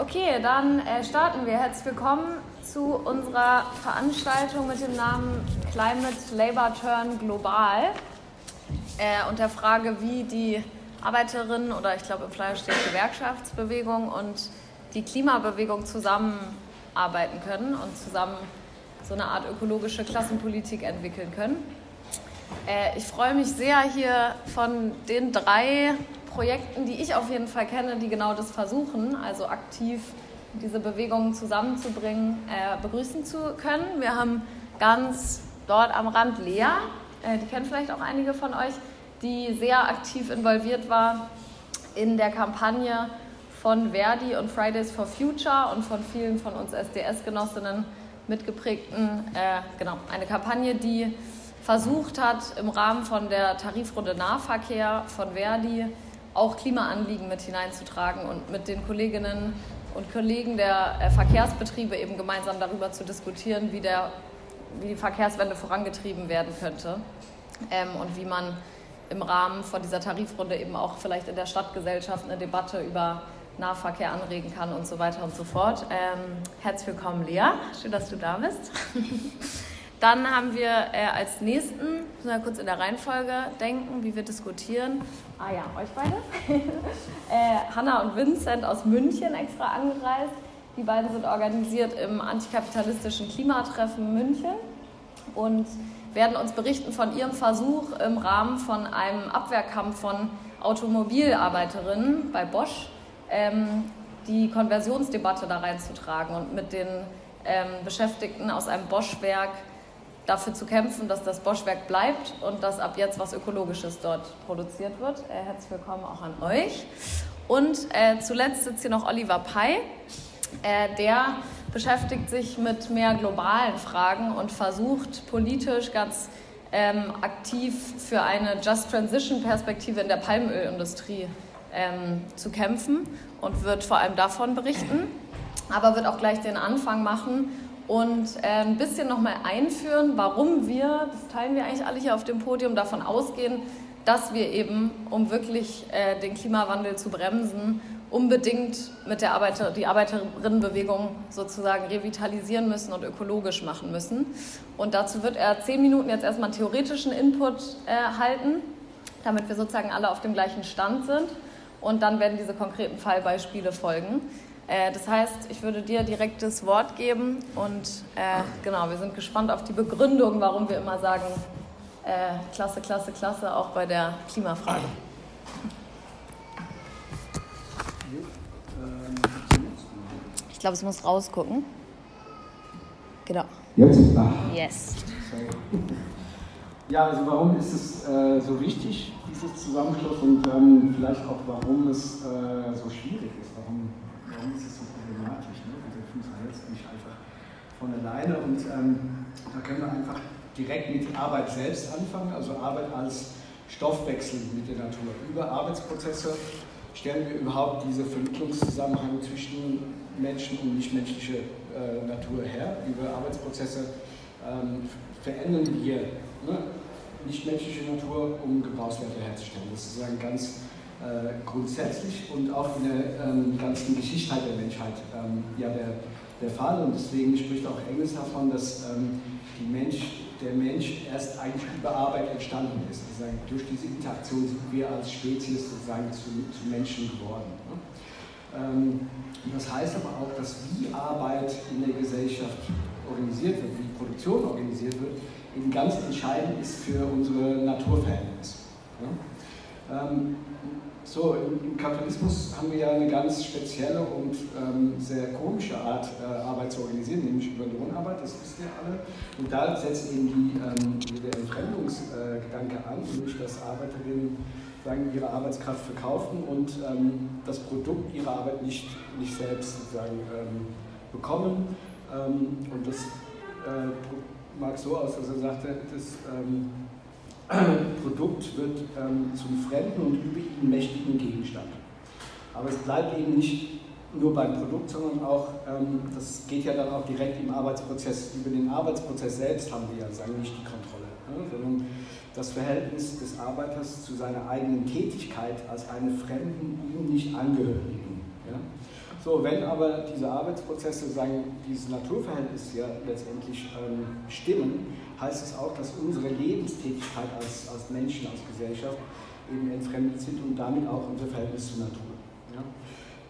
Okay, dann äh, starten wir. Herzlich willkommen zu unserer Veranstaltung mit dem Namen Climate Labor Turn Global äh, und der Frage, wie die Arbeiterinnen oder ich glaube im Flyer steht Gewerkschaftsbewegung und die Klimabewegung zusammenarbeiten können und zusammen so eine Art ökologische Klassenpolitik entwickeln können. Äh, ich freue mich sehr, hier von den drei Projekten, die ich auf jeden Fall kenne, die genau das versuchen, also aktiv diese Bewegungen zusammenzubringen, äh, begrüßen zu können. Wir haben ganz dort am Rand Lea, äh, die kennen vielleicht auch einige von euch, die sehr aktiv involviert war in der Kampagne von Verdi und Fridays for Future und von vielen von uns SDS-Genossinnen mitgeprägten, äh, genau, eine Kampagne, die versucht hat, im Rahmen von der Tarifrunde Nahverkehr von Verdi auch Klimaanliegen mit hineinzutragen und mit den Kolleginnen und Kollegen der äh, Verkehrsbetriebe eben gemeinsam darüber zu diskutieren, wie, der, wie die Verkehrswende vorangetrieben werden könnte ähm, und wie man im Rahmen von dieser Tarifrunde eben auch vielleicht in der Stadtgesellschaft eine Debatte über Nahverkehr anregen kann und so weiter und so fort. Ähm, herzlich willkommen, Lea. Schön, dass du da bist. Dann haben wir äh, als nächsten, müssen wir kurz in der Reihenfolge denken, wie wir diskutieren. Ah ja, euch beide. äh, Hanna und Vincent aus München extra angereist. Die beiden sind organisiert im antikapitalistischen Klimatreffen München und werden uns berichten von ihrem Versuch im Rahmen von einem Abwehrkampf von Automobilarbeiterinnen bei Bosch ähm, die Konversionsdebatte da reinzutragen und mit den ähm, Beschäftigten aus einem Boschwerk dafür zu kämpfen, dass das Boschwerk bleibt und dass ab jetzt was Ökologisches dort produziert wird. Äh, herzlich willkommen auch an euch. Und äh, zuletzt sitzt hier noch Oliver Pei. Äh, der beschäftigt sich mit mehr globalen Fragen und versucht politisch ganz ähm, aktiv für eine Just Transition Perspektive in der Palmölindustrie ähm, zu kämpfen und wird vor allem davon berichten, aber wird auch gleich den Anfang machen und äh, ein bisschen nochmal einführen, warum wir, das teilen wir eigentlich alle hier auf dem Podium, davon ausgehen, dass wir eben, um wirklich äh, den Klimawandel zu bremsen, unbedingt mit der Arbeiter, die Arbeiterinnenbewegung sozusagen revitalisieren müssen und ökologisch machen müssen. Und dazu wird er zehn Minuten jetzt erstmal theoretischen Input äh, halten, damit wir sozusagen alle auf dem gleichen Stand sind. Und dann werden diese konkreten Fallbeispiele folgen. Äh, das heißt, ich würde dir direkt das Wort geben und äh, genau, wir sind gespannt auf die Begründung, warum wir immer sagen, äh, klasse, klasse, klasse, auch bei der Klimafrage. Ich glaube, es muss rausgucken. Genau. Jetzt? Ah. Yes. Ja, also warum ist es äh, so wichtig, dieses Zusammenschluss und ähm, vielleicht auch warum es äh, so schwierig ist? Warum ist es so problematisch? Ne? Also funktioniert es nicht einfach von alleine und ähm, da können wir einfach direkt mit Arbeit selbst anfangen, also Arbeit als Stoffwechsel mit der Natur. Über Arbeitsprozesse stellen wir überhaupt diese Vermittlungszusammenhang zwischen Menschen und nichtmenschliche äh, Natur her. Über Arbeitsprozesse ähm, verändern wir ne, nichtmenschliche Natur, um Gebrauchswerte herzustellen. Das ist ein ganz grundsätzlich und auch in der ähm, ganzen Geschichte der Menschheit ähm, ja der, der Fall. Und deswegen spricht auch Engels davon, dass ähm, Mensch, der Mensch erst eigentlich über Arbeit entstanden ist. Sozusagen durch diese Interaktion sind wir als Spezies sozusagen zu, zu Menschen geworden. Ne? Das heißt aber auch, dass wie Arbeit in der Gesellschaft organisiert wird, wie Produktion organisiert wird, eben ganz entscheidend ist für unsere Naturverhältnisse. Ja? Ähm, so, im, Kapitalismus haben wir ja eine ganz spezielle und ähm, sehr komische Art, äh, Arbeit zu organisieren, nämlich über Lohnarbeit, das wisst ihr alle. Und da setzt eben die, ähm, der Entfremdungsgedanke äh, an, nämlich dass Arbeiterinnen sagen, ihre Arbeitskraft verkaufen und ähm, das Produkt ihrer Arbeit nicht, nicht selbst sozusagen ähm, bekommen. Ähm, und das äh, mag so aus, dass er sagte, das ähm, Produkt wird ähm, zum fremden und über ihn mächtigen Gegenstand. Aber es bleibt eben nicht nur beim Produkt, sondern auch, ähm, das geht ja dann auch direkt im Arbeitsprozess, über den Arbeitsprozess selbst haben wir ja sagen nicht die Kontrolle, ne, sondern das Verhältnis des Arbeiters zu seiner eigenen Tätigkeit als einen fremden, ihm nicht angehörigen. Ja? So, wenn aber diese Arbeitsprozesse sagen, dieses Naturverhältnis ja letztendlich ähm, stimmen, heißt es auch, dass unsere Lebenstätigkeit als, als Menschen, als Gesellschaft eben entfremdet sind und damit auch unser Verhältnis zur Natur. Ja?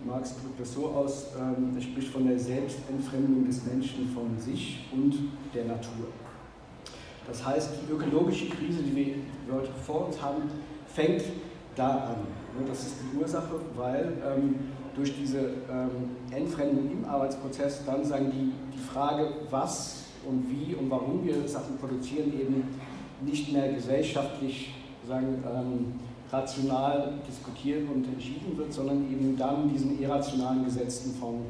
Marx drückt das so aus, ähm, er spricht von der Selbstentfremdung des Menschen von sich und der Natur. Das heißt, die ökologische Krise, die wir heute vor uns haben, fängt da an. Das ist die Ursache, weil ähm, durch diese ähm, Entfremdung im Arbeitsprozess dann sagen die, die Frage, was und wie und warum wir Sachen produzieren, eben nicht mehr gesellschaftlich sagen, ähm, rational diskutiert und entschieden wird, sondern eben dann diesen irrationalen Gesetzen von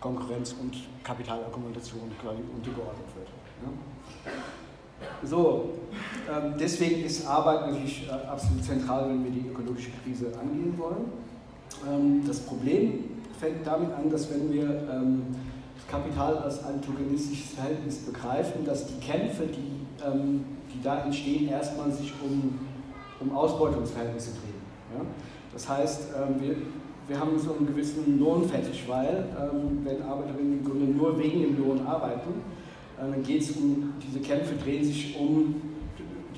Konkurrenz und Kapitalakkumulation quasi untergeordnet wird. Ja? So, ähm, deswegen ist Arbeit natürlich äh, absolut zentral, wenn wir die ökologische Krise angehen wollen. Ähm, das Problem fängt damit an, dass wenn wir ähm, Kapital als antagonistisches Verhältnis begreifen, dass die Kämpfe, die, die da entstehen, erstmal sich um, um Ausbeutungsverhältnisse drehen. Ja? Das heißt, wir, wir haben so einen gewissen Lohnfetisch, weil wenn Arbeiterinnen im Grunde nur wegen dem Lohn arbeiten, äh, dann geht es um, diese Kämpfe drehen sich um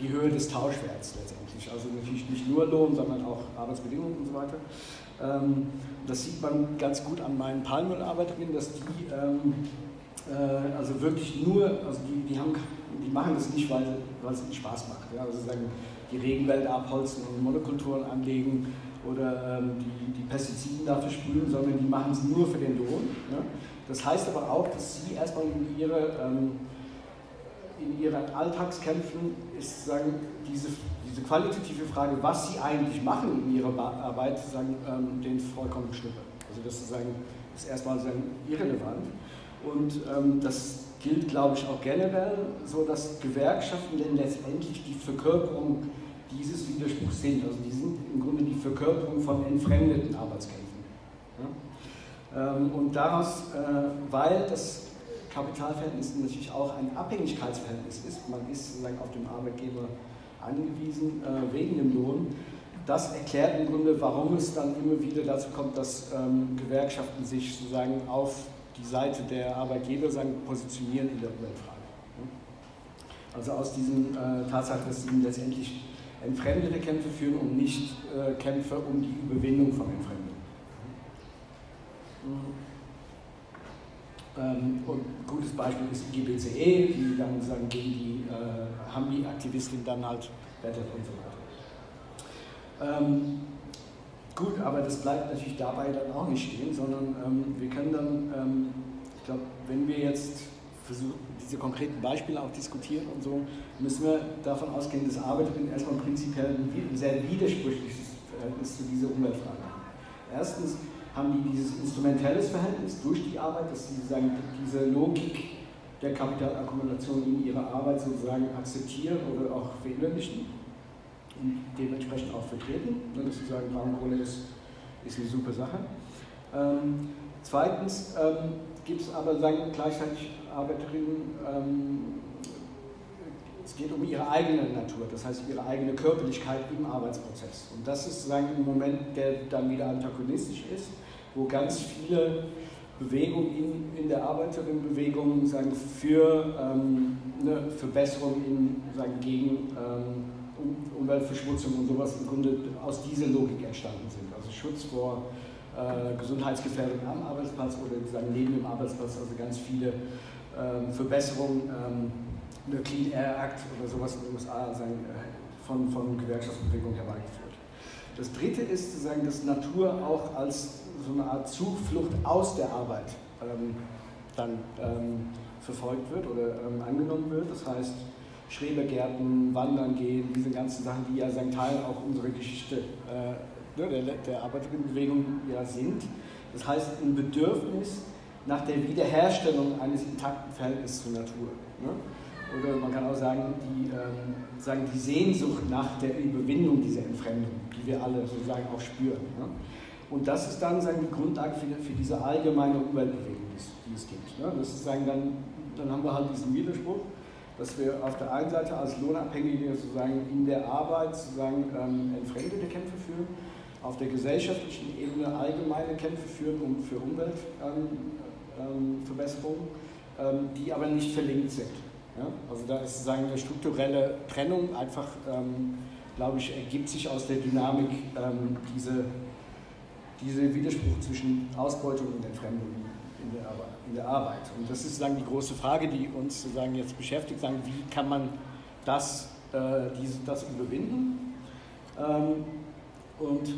die Höhe des Tauschwerts letztendlich. Also natürlich nicht nur Lohn, sondern auch Arbeitsbedingungen und so weiter. Ähm, das sieht man ganz gut an meinen Palmölarbeiterinnen, dass die ähm, äh, also wirklich nur, also die, die, haben, die machen das nicht, weil, weil es ihnen Spaß macht. Ja? Also sagen, die Regenwälder abholzen und Monokulturen anlegen oder ähm, die, die Pestizide dafür sprühen, sondern die machen es nur für den Lohn. Ja? Das heißt aber auch, dass sie erstmal in, ihre, ähm, in ihren Alltagskämpfen ist sagen, diese, diese qualitative Frage, was sie eigentlich machen in ihrer Arbeit, sagen, ähm, den vollkommen schnippe. Also das ist, sagen, ist erstmal sagen, irrelevant. Und ähm, das gilt, glaube ich, auch generell, so dass Gewerkschaften denn letztendlich die Verkörperung dieses Widerspruchs sind. Also die sind im Grunde die Verkörperung von entfremdeten Arbeitskämpfen. Ähm, und daraus, äh, weil das Kapitalverhältnis natürlich auch ein Abhängigkeitsverhältnis ist, man ist sozusagen auf den Arbeitgeber angewiesen äh, wegen dem Lohn, das erklärt im Grunde, warum es dann immer wieder dazu kommt, dass ähm, Gewerkschaften sich sozusagen auf die Seite der Arbeitgeber sagen, positionieren in der Umweltfrage. Also aus diesem äh, Tatsache, dass sie letztendlich entfremdete Kämpfe führen und nicht äh, Kämpfe um die Überwindung von Entfremdung. Ähm, und ein gutes Beispiel ist die GBCE, die dann sagen, gegen die äh, Hambi-Aktivistin dann halt wettet und so weiter. Ähm, gut, aber das bleibt natürlich dabei dann auch nicht stehen, sondern ähm, wir können dann, ähm, ich glaube, wenn wir jetzt versuchen, diese konkreten Beispiele auch diskutieren und so, müssen wir davon ausgehen, dass Arbeiterinnen erstmal prinzipiell ein sehr widersprüchliches Verhältnis zu dieser Umweltfrage haben. Erstens, haben die dieses instrumentelles Verhältnis durch die Arbeit, dass sie sagen, diese Logik der Kapitalakkumulation in ihrer Arbeit sozusagen akzeptieren oder auch verinnerlichen und dementsprechend auch vertreten, ne, dass sie sagen, Braunkohle ist, ist eine super Sache. Ähm, zweitens ähm, gibt es aber sagen, gleichzeitig Arbeiterinnen, ähm, es geht um ihre eigene Natur, das heißt ihre eigene Körperlichkeit im Arbeitsprozess. Und das ist sagen, ein Moment, der dann wieder antagonistisch ist wo ganz viele Bewegungen in, in der Arbeiterinnenbewegung sagen, für ähm, eine Verbesserung in, sagen, gegen ähm, Umweltverschmutzung und sowas im Grunde aus dieser Logik entstanden sind. Also Schutz vor äh, Gesundheitsgefährdung am Arbeitsplatz oder sagen, neben dem Arbeitsplatz, also ganz viele ähm, Verbesserungen, ähm, der Clean Air Act oder sowas in den USA sagen, äh, von, von Gewerkschaftsbewegung herbeigeführt. Das dritte ist sozusagen, dass Natur auch als so eine Art Zuflucht aus der Arbeit ähm, dann ähm, verfolgt wird oder ähm, angenommen wird. Das heißt, Schrebergärten, Wandern gehen, diese ganzen Sachen, die ja sagen, Teil auch unserer Geschichte äh, ne, der, der Arbeiterinnenbewegung ja sind. Das heißt, ein Bedürfnis nach der Wiederherstellung eines intakten Verhältnisses zur Natur. Ne? Oder man kann auch sagen die, ähm, sagen, die Sehnsucht nach der Überwindung dieser Entfremdung, die wir alle sozusagen auch spüren. Ne? Und das ist dann sagen, die Grundlage für, für diese allgemeine Umweltbewegung, die es gibt. Ne? Das ist sagen, dann, dann haben wir halt diesen Widerspruch, dass wir auf der einen Seite als Lohnabhängige sozusagen in der Arbeit sozusagen ähm, entfremdete Kämpfe führen auf der gesellschaftlichen Ebene allgemeine Kämpfe führen um, für Umweltverbesserungen, ähm, die aber nicht verlinkt sind. Ja? Also da ist sozusagen eine strukturelle Trennung einfach, ähm, glaube ich, ergibt sich aus der Dynamik ähm, diese, diese Widerspruch zwischen Ausbeutung und Entfremdung in der, in der Arbeit. Und das ist sozusagen die große Frage, die uns sozusagen jetzt beschäftigt, sagen, wie kann man das, äh, diese, das überwinden? Ähm, und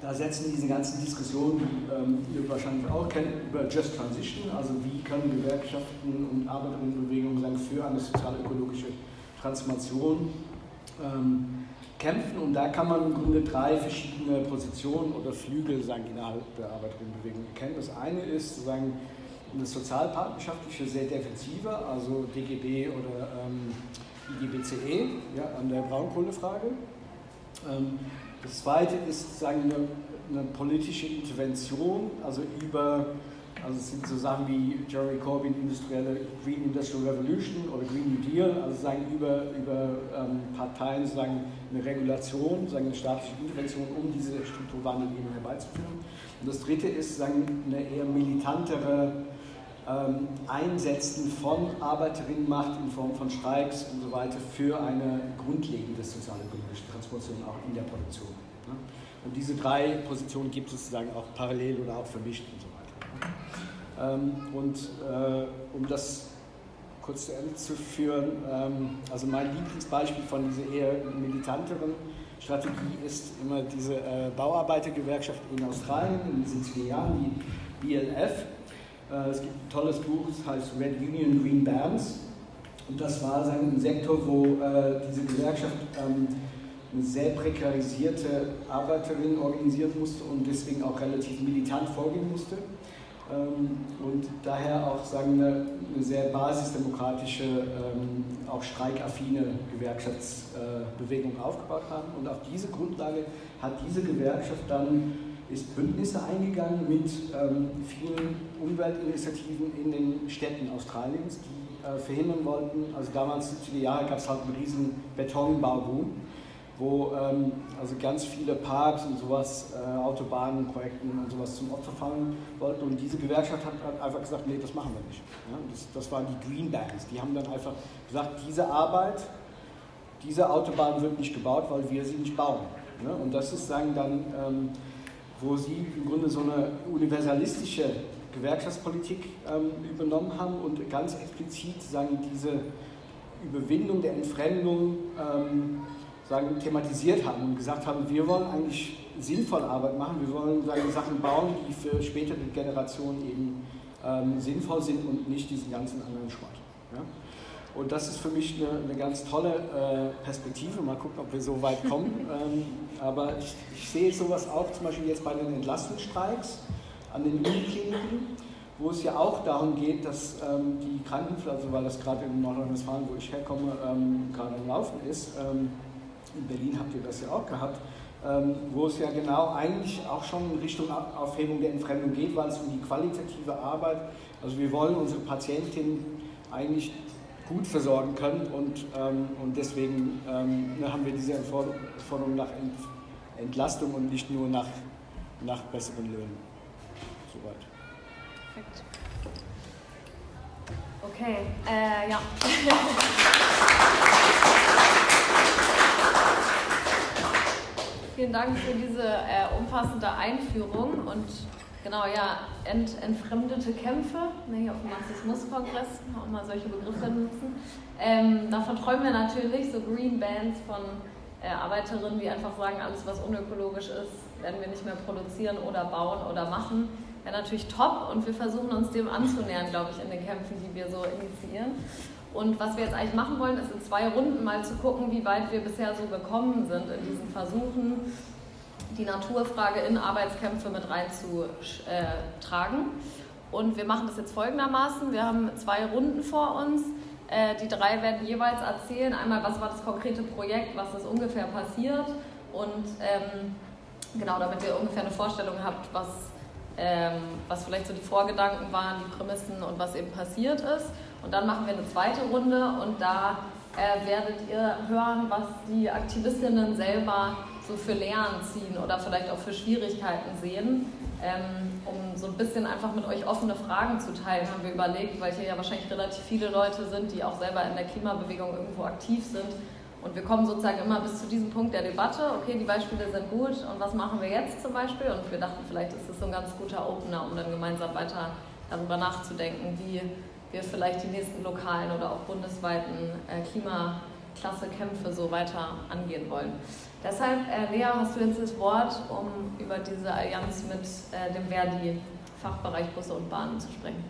da setzen diese ganzen Diskussionen, die ähm, ihr wahrscheinlich auch kennt, über Just Transition, also wie können Gewerkschaften und Arbeiterinnenbewegungen für eine sozial-ökologische Transformation ähm, kämpfen. Und da kann man im Grunde drei verschiedene Positionen oder Flügel sagen, innerhalb der Arbeiterinnenbewegung erkennen. Das eine ist sozusagen eine sozialpartnerschaftliche, sehr defensive, also DGB oder ähm, IGBCE ja, an der Braunkohlefrage. Ähm, das zweite ist sagen eine, eine, politische Intervention, also über, also es sind so Sachen wie Jeremy Corbyn, industrielle Green Industrial Revolution oder Green New Deal, also sagen über, über ähm, Parteien sagen eine Regulation, sagen eine staatliche Intervention, um diese Strukturwandel eben herbeizuführen. Und das dritte ist sagen eine eher militantere ähm, Einsetzen von Arbeiterinnenmacht in Form von Streiks und so weiter für eine grundlegende sozialökonomische Transformation auch in der Produktion. Ne? Und diese drei Positionen gibt es sozusagen auch parallel oder auch vermischt und so weiter. Ähm, und äh, um das kurz zu Ende zu führen, ähm, also mein Lieblingsbeispiel von dieser eher militanteren Strategie ist immer diese äh, Bauarbeitergewerkschaft in Australien in den 70er Jahren, die BLF äh, es gibt ein tolles Buch, das heißt Red Union Green Bands. Und das war ein Sektor, wo äh, diese Gewerkschaft ähm, eine sehr prekarisierte Arbeiterin organisieren musste und deswegen auch relativ militant vorgehen musste. Ähm, und daher auch sagen, eine, eine sehr basisdemokratische, ähm, auch streikaffine Gewerkschaftsbewegung äh, aufgebaut haben. Und auf diese Grundlage hat diese Gewerkschaft dann ist Bündnisse eingegangen mit ähm, vielen Umweltinitiativen in den Städten Australiens, die äh, verhindern wollten, also damals in den Jahren gab es halt einen riesen Betonbauboom, wo ähm, also ganz viele Parks und sowas, äh, Autobahnenprojekten und sowas zum Opfer fallen wollten und diese Gewerkschaft hat, hat einfach gesagt, nee, das machen wir nicht. Ja, das, das waren die Green Bands, die haben dann einfach gesagt, diese Arbeit, diese Autobahn wird nicht gebaut, weil wir sie nicht bauen. Ja, und das ist sagen dann... Ähm, wo sie im Grunde so eine universalistische Gewerkschaftspolitik ähm, übernommen haben und ganz explizit sagen, diese Überwindung der Entfremdung ähm, sagen, thematisiert haben und gesagt haben, wir wollen eigentlich sinnvolle Arbeit machen, wir wollen sagen, Sachen bauen, die für spätere Generationen eben ähm, sinnvoll sind und nicht diesen ganzen anderen Schrott. Ja? Und das ist für mich eine, eine ganz tolle äh, Perspektive. Mal gucken, ob wir so weit kommen. ähm, aber ich, ich, sehe sowas auch zum Beispiel jetzt bei den Entlastungsstreiks an den Unikliniken, wo es ja auch darum geht, dass ähm, die Krankenpflege, also weil das gerade in Nordrhein-Westfalen, wo ich herkomme, ähm, gerade am Laufen ist, ähm, in Berlin habt ihr das ja auch gehabt, ähm, wo es ja genau eigentlich auch schon in Richtung Aufhebung der Entfremdung geht, weil es um die qualitative Arbeit, also wir wollen unsere Patientinnen eigentlich gut versorgen können und, ähm, und deswegen ähm, ne, haben wir diese Forderung nach Ent Entlastung und nicht nur nach, nach besseren Löhnen. Soweit. Perfekt. Okay, äh, ja. Vielen Dank für diese äh, umfassende Einführung und Genau, ja, ent, entfremdete Kämpfe, ne, hier auf dem Marxismus-Kongress, auch mal solche Begriffe nutzen. Ähm, davon träumen wir natürlich, so Green Bands von äh, Arbeiterinnen, die einfach sagen, alles was unökologisch ist, werden wir nicht mehr produzieren oder bauen oder machen. Wäre natürlich top und wir versuchen uns dem anzunähern, glaube ich, in den Kämpfen, die wir so initiieren. Und was wir jetzt eigentlich machen wollen, ist in zwei Runden mal zu gucken, wie weit wir bisher so gekommen sind in diesen Versuchen, die Naturfrage in Arbeitskämpfe mit reinzutragen. Und wir machen das jetzt folgendermaßen. Wir haben zwei Runden vor uns. Äh, die drei werden jeweils erzählen, einmal, was war das konkrete Projekt, was ist ungefähr passiert und ähm, genau, damit ihr ungefähr eine Vorstellung habt, was, ähm, was vielleicht so die Vorgedanken waren, die Prämissen und was eben passiert ist. Und dann machen wir eine zweite Runde und da äh, werdet ihr hören, was die Aktivistinnen selber so für Lehren ziehen oder vielleicht auch für Schwierigkeiten sehen. Ähm, um so ein bisschen einfach mit euch offene Fragen zu teilen, haben wir überlegt, weil hier ja wahrscheinlich relativ viele Leute sind, die auch selber in der Klimabewegung irgendwo aktiv sind. Und wir kommen sozusagen immer bis zu diesem Punkt der Debatte, okay, die Beispiele sind gut und was machen wir jetzt zum Beispiel? Und wir dachten, vielleicht ist das so ein ganz guter Opener, um dann gemeinsam weiter darüber nachzudenken, wie wir vielleicht die nächsten lokalen oder auch bundesweiten äh, Klimaklassekämpfe so weiter angehen wollen. Deshalb, äh, Lea, hast du jetzt das Wort, um über diese Allianz mit äh, dem Verdi Fachbereich Busse und Bahnen zu sprechen.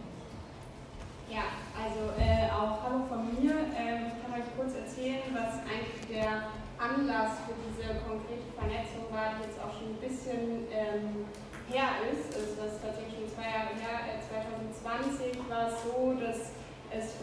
Ja, also äh, auch Hallo von mir. Ähm, ich kann euch kurz erzählen, was eigentlich der Anlass für diese konkrete Vernetzung war, die jetzt auch schon ein bisschen ähm, her ist. Also das ist tatsächlich schon zwei Jahre her. 2020 äh, war es so, dass es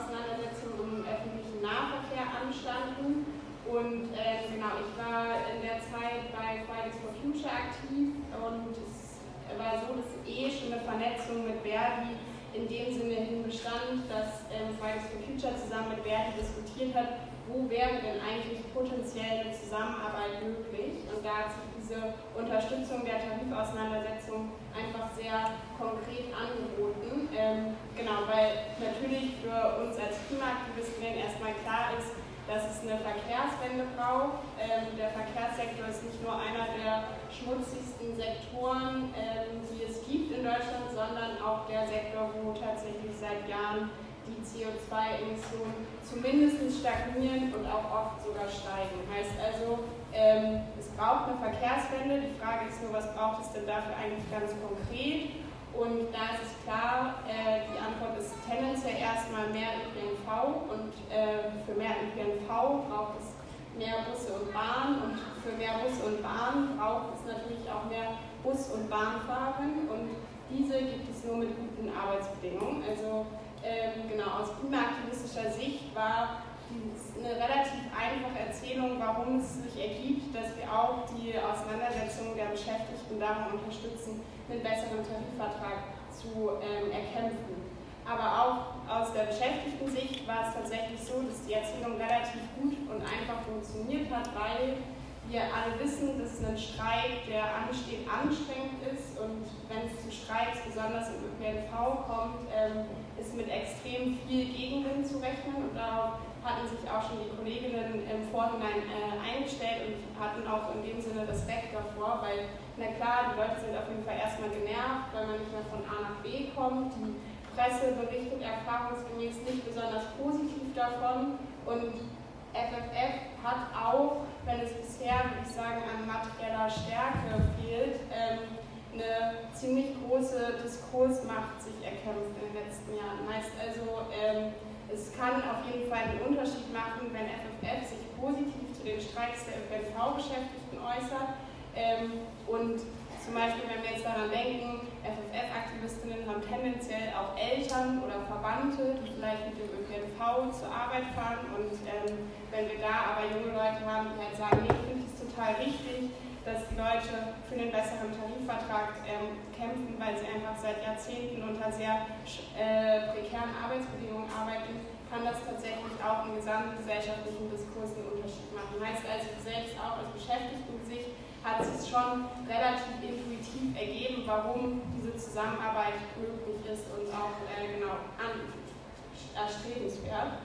Tarifauseinandersetzungen im öffentlichen Nahverkehr anstanden und äh, genau, ich war in der Zeit bei Fridays for Future aktiv und es war so, dass eh schon eine Vernetzung mit Verdi in dem Sinne hin bestand, dass ähm, Fridays for Future zusammen mit Verdi diskutiert hat, wo wäre denn eigentlich potenziell eine Zusammenarbeit möglich. Und da hat sich diese Unterstützung der Tarifauseinandersetzung einfach sehr konkret angeboten. Ähm, genau, weil natürlich für uns als Klimaaktivisten erstmal klar ist, dass es eine Verkehrswende braucht. Ähm, der Verkehrssektor ist nicht nur einer der schmutzigsten Sektoren, ähm, die es gibt in Deutschland, sondern auch der Sektor, wo tatsächlich seit Jahren die CO2-Emissionen zumindest stagnieren und auch oft sogar steigen. Heißt also, ähm, braucht eine Verkehrswende. Die Frage ist nur, was braucht es denn dafür eigentlich ganz konkret? Und da ist es klar, äh, die Antwort ist tendenziell erstmal mehr ÖPNV und äh, für mehr ÖPNV braucht es mehr Busse und Bahnen und für mehr Busse und Bahnen braucht es natürlich auch mehr Bus- und Bahnfahren und diese gibt es nur mit guten Arbeitsbedingungen. Also ähm, genau aus klimaaktivistischer Sicht war eine relativ einfache Erzählung, warum es sich ergibt, dass wir auch die Auseinandersetzung der Beschäftigten darum unterstützen, einen besseren Tarifvertrag zu ähm, erkämpfen. Aber auch aus der Beschäftigten-Sicht war es tatsächlich so, dass die Erzählung relativ gut und einfach funktioniert hat, weil wir alle wissen, dass ein Streik, der ansteht, anstrengend ist und wenn es zu Streiks, besonders im ÖPNV kommt, ähm, ist mit extrem viel Gegenwind zu rechnen und darauf hatten sich auch schon die Kolleginnen im Vorhinein äh, eingestellt und hatten auch in dem Sinne Respekt davor, weil, na klar, die Leute sind auf jeden Fall erstmal genervt, weil man nicht mehr von A nach B kommt. Die Presse berichtet erfahrungsgemäß nicht besonders positiv davon und FFF hat auch, wenn es bisher, würde ich sagen, an materieller Stärke fehlt, ähm, eine ziemlich große Diskursmacht sich erkämpft in den letzten Jahren. Heißt also, ähm, es kann auf jeden Fall einen Unterschied machen, wenn FFF sich positiv zu den Streiks der ÖPNV-Beschäftigten äußert ähm, und zum Beispiel, wenn wir jetzt daran denken, FFF-Aktivistinnen haben tendenziell auch Eltern oder Verwandte, die vielleicht mit dem ÖPNV zur Arbeit fahren. Und ähm, wenn wir da aber junge Leute haben, die halt sagen, nee, ich finde es total richtig, dass die Leute für einen besseren Tarifvertrag ähm, kämpfen, weil sie einfach seit Jahrzehnten unter sehr äh, prekären Arbeitsbedingungen arbeiten, kann das tatsächlich auch im gesamtgesellschaftlichen Diskurs einen Unterschied machen. Heißt also, selbst auch aus Beschäftigten-Sicht hat sich schon relativ intuitiv ergeben, warum diese Zusammenarbeit möglich ist und auch äh, genau erstrebenswert.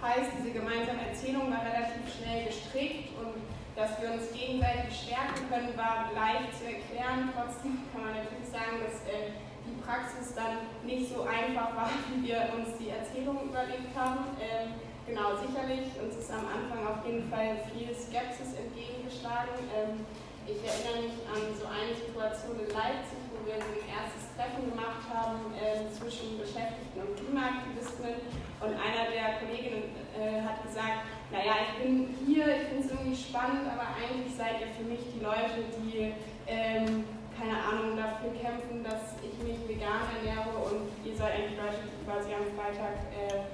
Heißt, diese gemeinsame Erzählung war relativ schnell gestrickt und dass wir uns gegenseitig stärken können, war leicht zu erklären. Trotzdem kann man natürlich sagen, dass äh, die Praxis dann nicht so einfach war, wie wir uns die Erzählung überlegt haben. Ähm, Genau, sicherlich. Uns ist am Anfang auf jeden Fall viel Skepsis entgegengeschlagen. Ähm, ich erinnere mich an so eine Situation in Leipzig, wo wir ein erstes Treffen gemacht haben äh, zwischen Beschäftigten und Klimaaktivisten. Und einer der Kolleginnen äh, hat gesagt, naja, ich bin hier, ich finde es irgendwie spannend, aber eigentlich seid ihr für mich die Leute, die, ähm, keine Ahnung, dafür kämpfen, dass ich mich vegan ernähre und ihr seid eigentlich Leute, die quasi am Freitag äh,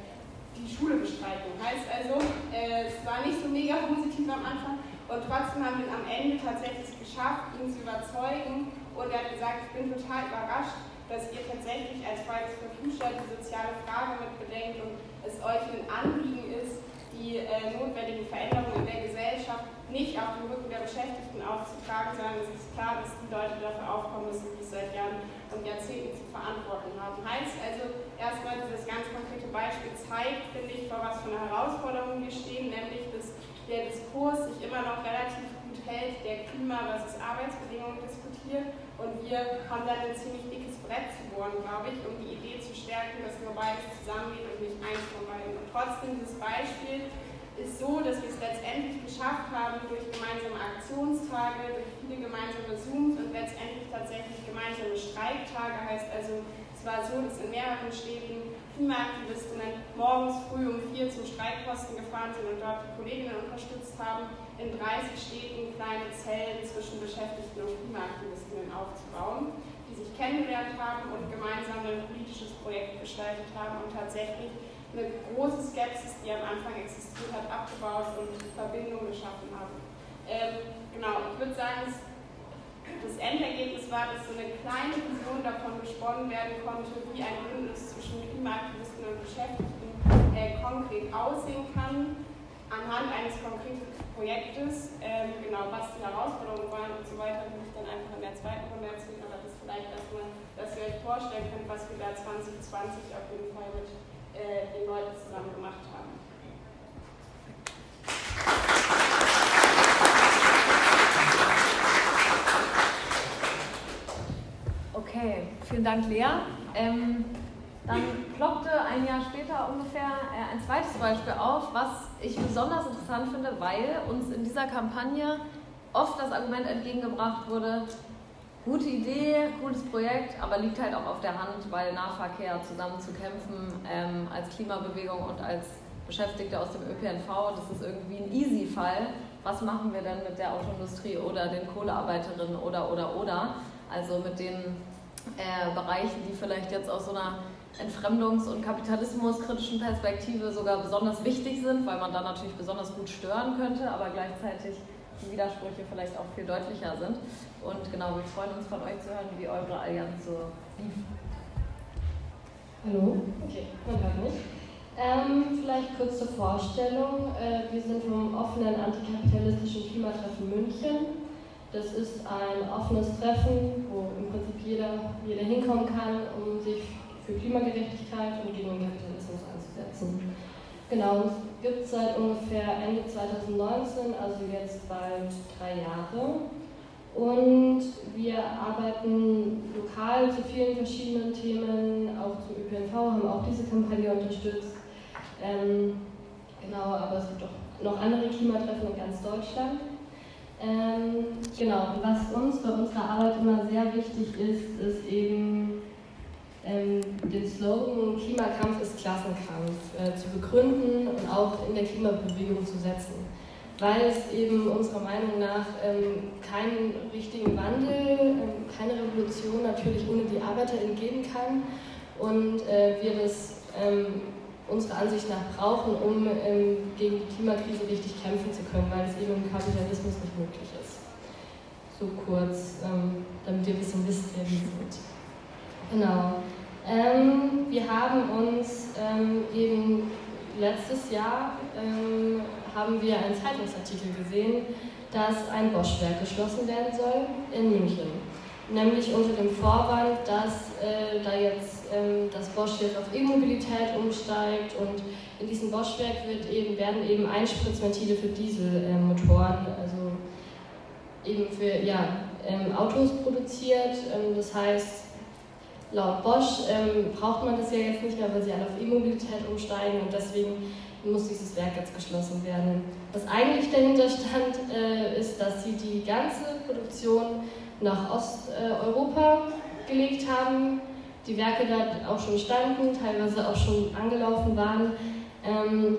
die Schule bestreiten. Heißt also, äh, es war nicht so mega positiv am Anfang und trotzdem haben wir es am Ende tatsächlich geschafft, ihn zu überzeugen und er hat gesagt, ich bin total überrascht, dass ihr tatsächlich als Fridays for Future die soziale Frage mit bedenkt und es euch ein Anliegen ist, die äh, notwendigen Veränderungen in der Gesellschaft nicht auf dem Rücken der Beschäftigten aufzutragen, sondern es ist klar, dass die Leute dafür aufkommen müssen, die es seit Jahren und Jahrzehnten zu verantworten haben. Heißt also, erstmal dieses ganz konkrete Beispiel zeigt, finde ich, vor was für eine Herausforderung wir stehen, nämlich, dass der Diskurs sich immer noch relativ gut hält, der Klima- versus Arbeitsbedingungen diskutiert und wir haben dann ein ziemlich dickes Brett zu bohren, glaube ich, um die Idee zu stärken, dass nur beides zusammengeht und nicht eins von beiden. Und trotzdem dieses Beispiel ist so, dass wir es letztendlich geschafft haben, durch gemeinsame Aktionstage, durch viele gemeinsame Zooms und letztendlich tatsächlich gemeinsame Streiktage, heißt also, es war so, dass in mehreren Städten Klimaaktivistinnen morgens früh um vier zum Streikposten gefahren sind und dort die Kolleginnen unterstützt haben, in 30 Städten kleine Zellen zwischen Beschäftigten und Klimaaktivistinnen aufzubauen, die sich kennengelernt haben und gemeinsam ein politisches Projekt gestaltet haben und tatsächlich eine große Skepsis, die am Anfang existiert hat, abgebaut und Verbindungen geschaffen haben. Ähm, genau, ich würde sagen, das Endergebnis war, dass so eine kleine Vision davon gesponnen werden konnte, wie ein Bündnis zwischen Klimaaktivisten und Beschäftigten äh, konkret aussehen kann, anhand eines konkreten Projektes. Ähm, genau, was die Herausforderungen waren und so weiter, will ich dann einfach in der zweiten Runde erzählen, aber das vielleicht erstmal, dass ihr euch vorstellen könnt, was wir da 2020 auf jeden Fall mit äh, den Leuten zusammen gemacht haben. Okay, vielen Dank, Lea. Ähm, dann ploppte ein Jahr später ungefähr äh, ein zweites Beispiel auf, was ich besonders interessant finde, weil uns in dieser Kampagne oft das Argument entgegengebracht wurde, gute Idee, cooles Projekt, aber liegt halt auch auf der Hand, weil Nahverkehr zusammen zu kämpfen ähm, als Klimabewegung und als Beschäftigte aus dem ÖPNV, das ist irgendwie ein Easy-Fall. Was machen wir denn mit der Autoindustrie oder den Kohlearbeiterinnen oder oder oder? Also mit den äh, Bereichen, die vielleicht jetzt aus so einer Entfremdungs- und Kapitalismuskritischen Perspektive sogar besonders wichtig sind, weil man da natürlich besonders gut stören könnte, aber gleichzeitig die Widersprüche vielleicht auch viel deutlicher sind. Und genau, wir freuen uns von euch zu hören, wie eure Allianz so lief. Hallo, okay, man hört mich. Ähm, vielleicht kurz zur Vorstellung. Äh, wir sind vom offenen antikapitalistischen Klimatreffen München. Das ist ein offenes Treffen, wo im Prinzip jeder, jeder hinkommen kann, um sich für Klimagerechtigkeit und gegen den Kapitalismus einzusetzen. Genau, es gibt seit ungefähr Ende 2019, also jetzt bald drei Jahre. Und wir arbeiten lokal zu vielen verschiedenen Themen, auch zum ÖPNV, haben auch diese Kampagne unterstützt. Ähm, genau, aber es gibt auch noch andere Klimatreffen in ganz Deutschland. Ähm, genau, was uns bei unserer Arbeit immer sehr wichtig ist, ist eben ähm, den Slogan Klimakampf ist Klassenkampf äh, zu begründen und auch in der Klimabewegung zu setzen. Weil es eben unserer Meinung nach ähm, keinen richtigen Wandel, ähm, keine Revolution natürlich ohne die ArbeiterInnen geben kann und äh, wir das ähm, unserer Ansicht nach brauchen, um ähm, gegen die Klimakrise richtig kämpfen zu können, weil es eben im Kapitalismus nicht möglich ist. So kurz, ähm, damit ihr ein bisschen wisst, wer wir sind. Genau. Ähm, wir haben uns ähm, eben letztes Jahr ähm, haben wir einen Zeitungsartikel gesehen, dass ein Bosch-Werk geschlossen werden soll in München. Nämlich unter dem Vorwand, dass äh, da jetzt ähm, das Bosch jetzt auf E-Mobilität umsteigt und in diesem Bosch-Werk eben, werden eben Einspritzventile für Dieselmotoren, äh, also eben für ja, ähm, Autos produziert. Ähm, das heißt, laut Bosch ähm, braucht man das ja jetzt nicht mehr, weil sie alle auf E-Mobilität umsteigen und deswegen muss dieses Werk jetzt geschlossen werden. Was eigentlich dahinter stand, äh, ist, dass sie die ganze Produktion nach Osteuropa gelegt haben, die Werke da auch schon standen, teilweise auch schon angelaufen waren, ähm,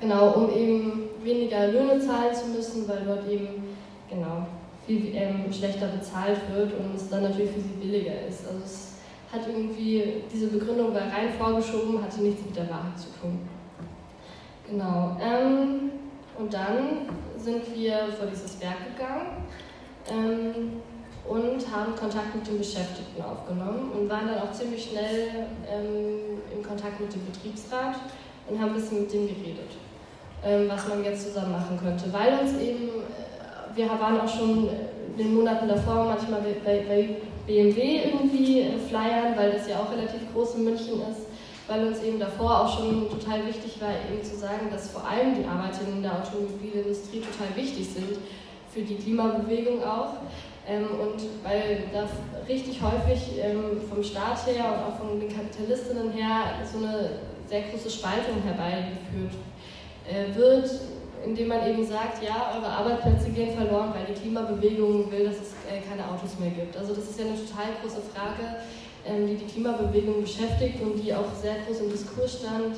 genau, um eben weniger Löhne zahlen zu müssen, weil dort eben genau viel ähm, schlechter bezahlt wird und es dann natürlich für sie billiger ist. Also es hat irgendwie, diese Begründung war rein vorgeschoben, hatte nichts mit der Wahrheit zu tun. Genau. Ähm, und dann sind wir vor dieses Werk gegangen ähm, und haben Kontakt mit den Beschäftigten aufgenommen und waren dann auch ziemlich schnell ähm, in Kontakt mit dem Betriebsrat und haben ein bisschen mit dem geredet. ähm, was man jetzt zusammen machen könnte. Weil uns eben, äh, wir waren auch schon in den Monaten davor manchmal bei, bei BMW irgendwie äh, flyern, weil das ja auch relativ groß in München ist, weil uns eben davor auch schon total wichtig war, eben zu sagen, dass vor allem die Arbeiterinnen in der Automobilindustrie total wichtig sind für die Klimabewegung auch. Ähm, und weil da richtig häufig ähm, vom Staat her und auch von den Kapitalistinnen her so eine sehr große Spaltung herbeigeführt äh, wird, indem man eben sagt, ja, eure Arbeitsplätze gehen verloren, weil die Klimabewegung will, dass es äh, keine Autos mehr gibt. Also das ist ja eine total große Frage, ähm, die die Klimabewegung beschäftigt und die auch sehr groß im Diskurs stand.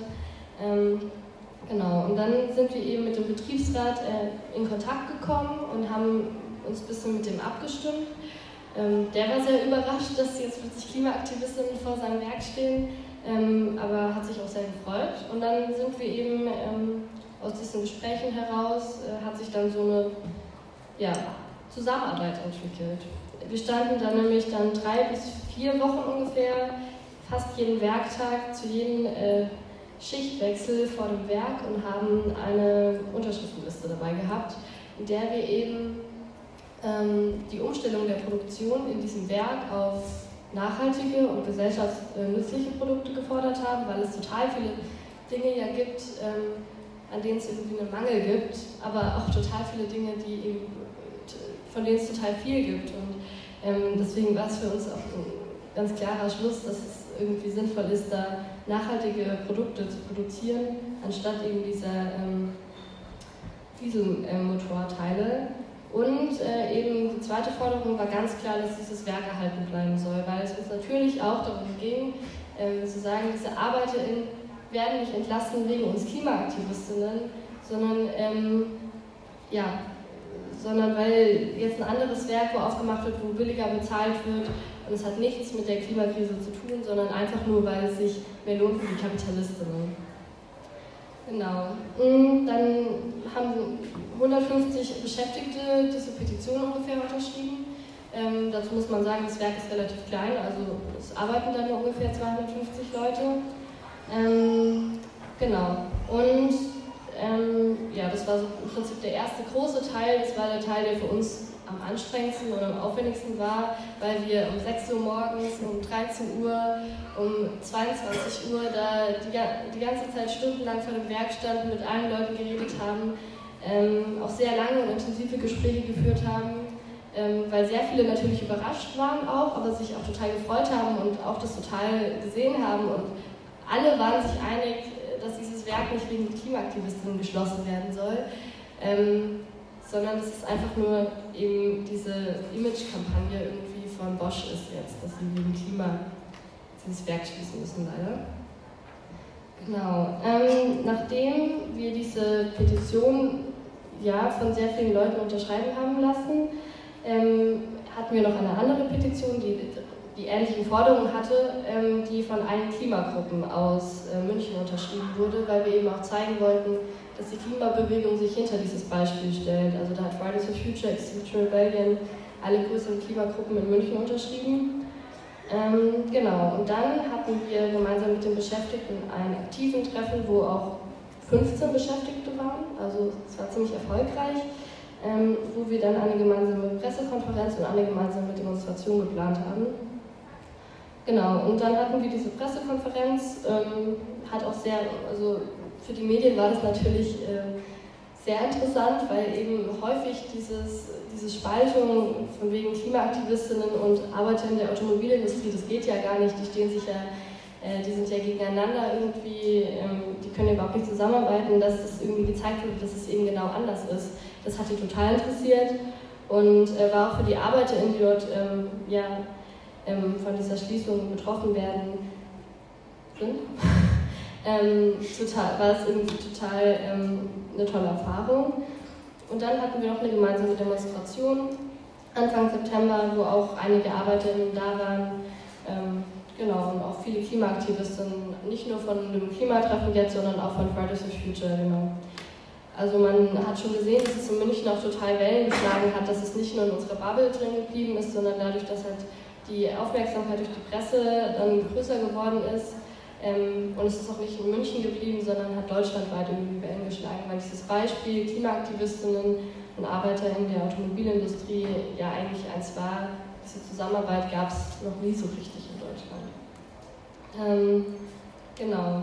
Genau, und dann sind wir eben mit dem Betriebsrat äh, in Kontakt gekommen und haben uns ein bisschen mit dem abgestimmt. Ähm, der war sehr überrascht, dass jetzt plötzlich Klimaaktivistinnen vor seinem Werk stehen, ähm, aber hat sich auch sehr gefreut. Und dann sind wir eben ähm, aus diesen Gesprächen heraus, äh, hat sich dann so eine ja, Zusammenarbeit entwickelt. Wir standen dann nämlich dann drei bis vier Wochen ungefähr, fast jeden Werktag zu jedem äh, Schichtwechsel vor dem Werk und haben eine Unterschriftenliste dabei gehabt, in der wir eben die Umstellung der Produktion in diesem Werk auf nachhaltige und gesellschaftsnützliche Produkte gefordert haben, weil es total viele Dinge ja gibt, ähm, an denen es irgendwie einen Mangel gibt, aber auch total viele Dinge, die eben, von denen es total viel gibt. Und ähm, deswegen war es für uns auch ein ganz klarer Schluss, dass es irgendwie sinnvoll ist, da nachhaltige Produkte zu produzieren, anstatt eben dieser ähm, Dieselmotorteile. Und äh, eben die zweite Forderung war ganz klar, dass dieses Werk erhalten bleiben soll, weil es uns natürlich auch darum ging, äh, zu sagen, diese ArbeiterInnen werden nicht entlassen wegen uns Klimaaktivistinnen, sondern, ähm, ja, sondern weil jetzt ein anderes Werk wo aufgemacht wird, wo billiger bezahlt wird. Und es hat nichts mit der Klimakrise zu tun, sondern einfach nur, weil es sich mehr lohnt für die Kapitalistinnen. Genau. Und dann haben 150 Beschäftigte diese Petition ungefähr unterschrieben. Ähm, dazu muss man sagen, das Werk ist relativ klein, also es arbeiten dann nur ungefähr 250 Leute. Ähm, genau. Und ähm, ja, das war so im Prinzip der erste große Teil. Das war der Teil, der für uns am anstrengendsten oder am aufwendigsten war, weil wir um 6 Uhr morgens, um 13 Uhr, um 22 Uhr da die, die ganze Zeit stundenlang vor dem Werk standen, mit allen Leuten geredet haben, ähm, auch sehr lange und intensive Gespräche geführt haben. Ähm, weil sehr viele natürlich überrascht waren auch, aber sich auch total gefreut haben und auch das total gesehen haben und alle waren sich einig, dass dieses Werk nicht wegen Klimaaktivistinnen geschlossen werden soll, ähm, sondern es einfach nur eben diese Image-Kampagne irgendwie von Bosch ist jetzt, dass sie wegen Klima dieses Werk schließen müssen, leider. Genau. Ähm, nachdem wir diese Petition ja, von sehr vielen Leuten unterschreiben haben lassen, ähm, hatten wir noch eine andere Petition, die die ähnlichen Forderungen hatte, ähm, die von allen Klimagruppen aus äh, München unterschrieben wurde, weil wir eben auch zeigen wollten, dass die Klimabewegung sich hinter dieses Beispiel stellt. Also da hat Fridays for Future, Extinction Rebellion, alle größeren Klimagruppen in München unterschrieben. Ähm, genau, und dann hatten wir gemeinsam mit den Beschäftigten ein aktiven Treffen, wo auch 15 Beschäftigte waren, also es war ziemlich erfolgreich, ähm, wo wir dann eine gemeinsame Pressekonferenz und eine gemeinsame Demonstration geplant haben. Genau, und dann hatten wir diese Pressekonferenz, ähm, hat auch sehr, also für die Medien war das natürlich äh, sehr interessant, weil eben häufig dieses, diese Spaltung von wegen Klimaaktivistinnen und Arbeitern der Automobilindustrie, das geht ja gar nicht, die stehen sich ja, äh, die sind ja gegeneinander irgendwie, ähm, die können ja überhaupt nicht zusammenarbeiten, dass das irgendwie gezeigt wird, dass es eben genau anders ist. Das hat die total interessiert und äh, war auch für die ArbeiterInnen, die dort ähm, ja, ähm, von dieser Schließung betroffen werden. Sind, ähm, total, war es irgendwie total ähm, eine tolle Erfahrung. Und dann hatten wir noch eine gemeinsame Demonstration Anfang September, wo auch einige Arbeiterinnen da waren. Ähm, genau, und auch viele Klimaaktivisten, nicht nur von dem Klimatreffen jetzt, sondern auch von Fridays for Future, genau. Also man hat schon gesehen, dass es in München auch total Wellen geschlagen hat, dass es nicht nur in unserer Bubble drin geblieben ist, sondern dadurch, dass halt die Aufmerksamkeit durch die Presse dann größer geworden ist, Ähm, und es ist auch nicht in München geblieben, sondern hat deutschlandweit irgendwie Wellen geschlagen, weil dieses Beispiel Klimaaktivistinnen und Arbeiter in der Automobilindustrie ja eigentlich eins war, diese Zusammenarbeit gab es noch nie so richtig in Deutschland. Ähm, genau.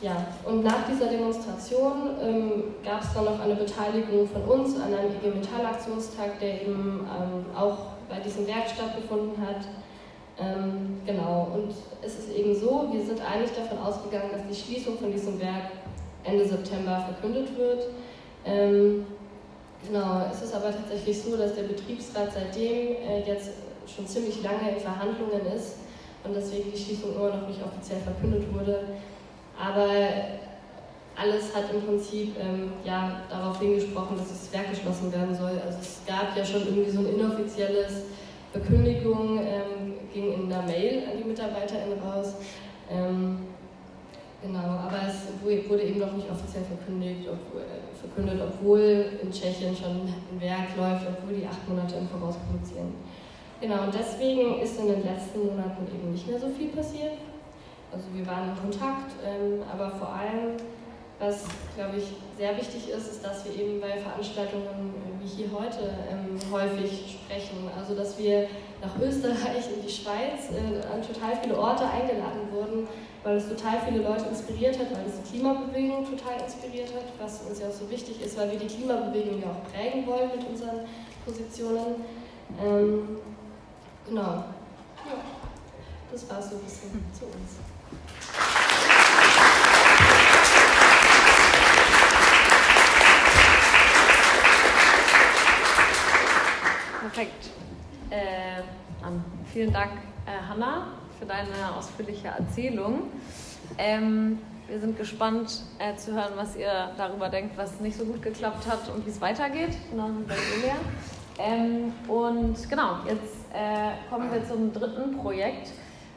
Ja, und nach dieser Demonstration ähm, gab es dann noch eine Beteiligung von uns an einem IG Metall Aktionstag, der eben ähm, auch bei diesem Werk stattgefunden hat. Ähm, genau, und es ist eben so, wir sind eigentlich davon ausgegangen, dass die Schließung von diesem Werk Ende September verkündet wird. Ähm, genau, es ist aber tatsächlich so, dass der Betriebsrat seitdem äh, jetzt schon ziemlich lange in Verhandlungen ist und deswegen die Schließung immer noch nicht offiziell verkündet wurde. Aber alles hat im Prinzip ähm, ja, darauf hingesprochen, dass das Werk geschlossen werden soll. Also es gab ja schon irgendwie so ein inoffizielles Verkündigung, ähm, ging in der Mail an die MitarbeiterInnen raus. Ähm, genau, aber es wurde eben noch nicht offiziell verkündigt, obwohl, äh, verkündet, obwohl in Tschechien schon ein Werk läuft, obwohl die acht Monate im Voraus produzieren. Genau, und deswegen ist in den letzten Monaten eben nicht mehr so viel passiert. Also wir waren in Kontakt, ähm, aber vor allem, was glaube ich sehr wichtig ist, ist, dass wir eben bei Veranstaltungen wie hier heute ähm, häufig sprechen. Also dass wir nach Österreich, in die Schweiz, äh, an total viele Orte eingeladen wurden, weil es total viele Leute inspiriert hat, weil es die Klimabewegung total inspiriert hat, was uns ja auch so wichtig ist, weil wir die Klimabewegung ja auch prägen wollen mit unseren Positionen. Ähm, genau. Ja, das war so ein bisschen zu uns. Perfekt. Äh, vielen Dank, äh, Hanna, für deine ausführliche Erzählung. Ähm, wir sind gespannt äh, zu hören, was ihr darüber denkt, was nicht so gut geklappt hat und wie es weitergeht. Genau. Ähm, und genau, jetzt äh, kommen wir zum dritten Projekt.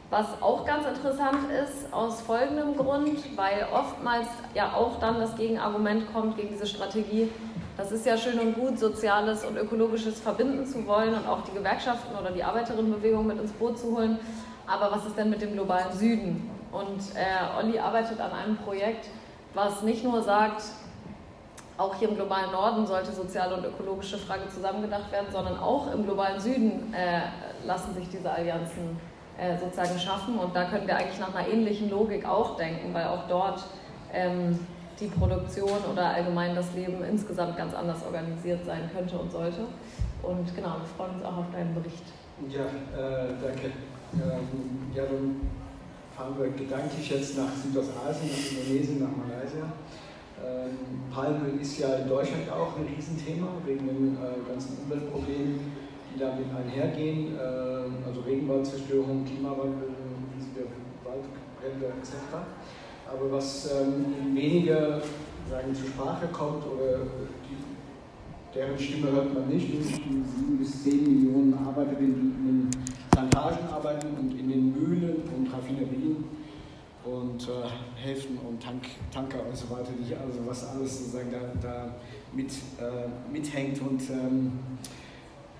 Was auch ganz interessant ist, aus folgendem Grund, weil oftmals ja auch dann das Gegenargument kommt gegen diese Strategie, das ist ja schön und gut, Soziales und Ökologisches verbinden zu wollen und auch die Gewerkschaften oder die Arbeiterinnenbewegung mit ins Boot zu holen. Aber was ist denn mit dem globalen Süden? Und äh, Olli arbeitet an einem Projekt, was nicht nur sagt, auch hier im globalen Norden sollte soziale und ökologische Frage zusammengedacht werden, sondern auch im globalen Süden äh, lassen sich diese Allianzen äh, sozusagen schaffen. Und da können wir eigentlich nach einer ähnlichen Logik auch denken, weil auch dort ähm, die Produktion oder allgemein das Leben insgesamt ganz anders organisiert sein könnte und sollte. Und genau, wir freuen uns auch auf deinen Bericht. Ja, äh, danke. Ähm, ja, dann fahren wir gedanklich jetzt nach Südostasien, nach Indonesien, nach Malaysia. Ähm, Palmöl ist ja in Deutschland auch ein Riesenthema wegen den äh, ganzen Umweltproblemen die damit einhergehen, ähm, also Regenwaldzerstörung, Klimawandel, Waldbrände etc. Aber was ähm, weniger sagen, zur Sprache kommt oder die, deren Stimme hört man nicht, sind die sieben bis zehn Millionen Arbeiterinnen, die in den Plantagen arbeiten und in den Mühlen und Raffinerien und äh, Häfen und Tank, Tanker und so weiter, die, also was alles sozusagen da, da mit, äh, mithängt und ähm,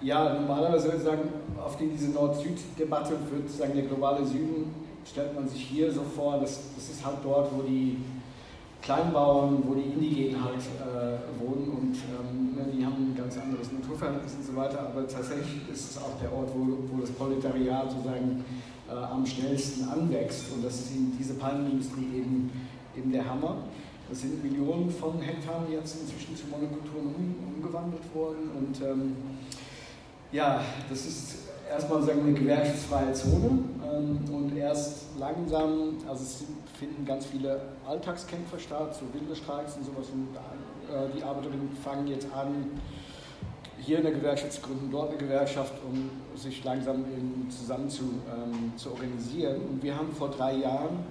ja, normalerweise würde ich sagen, auf die, diese Nord-Süd-Debatte wird sagen, der globale Süden, stellt man sich hier so vor, dass, das ist halt dort, wo die Kleinbauern, wo die Indigenen halt äh, wohnen und ähm, ne, die haben ein ganz anderes Naturverhältnis und so weiter, aber tatsächlich ist es auch der Ort, wo, wo das Proletariat sozusagen äh, am schnellsten anwächst. Und das ist in diese Palmenindustrie eben, eben der Hammer. Das sind Millionen von Hektar jetzt inzwischen zu Monokulturen um, umgewandelt worden. Und ähm, ja, das ist erstmal sagen wir, eine gewerkschaftsfreie Zone ähm, und erst langsam, also es finden ganz viele Alltagskämpfer statt, so wilde Streiks und sowas und äh, die Arbeiterinnen fangen jetzt an, hier eine Gewerkschaft zu gründen, dort eine Gewerkschaft, um sich langsam zusammen zu, ähm, zu organisieren. Und wir haben vor drei Jahren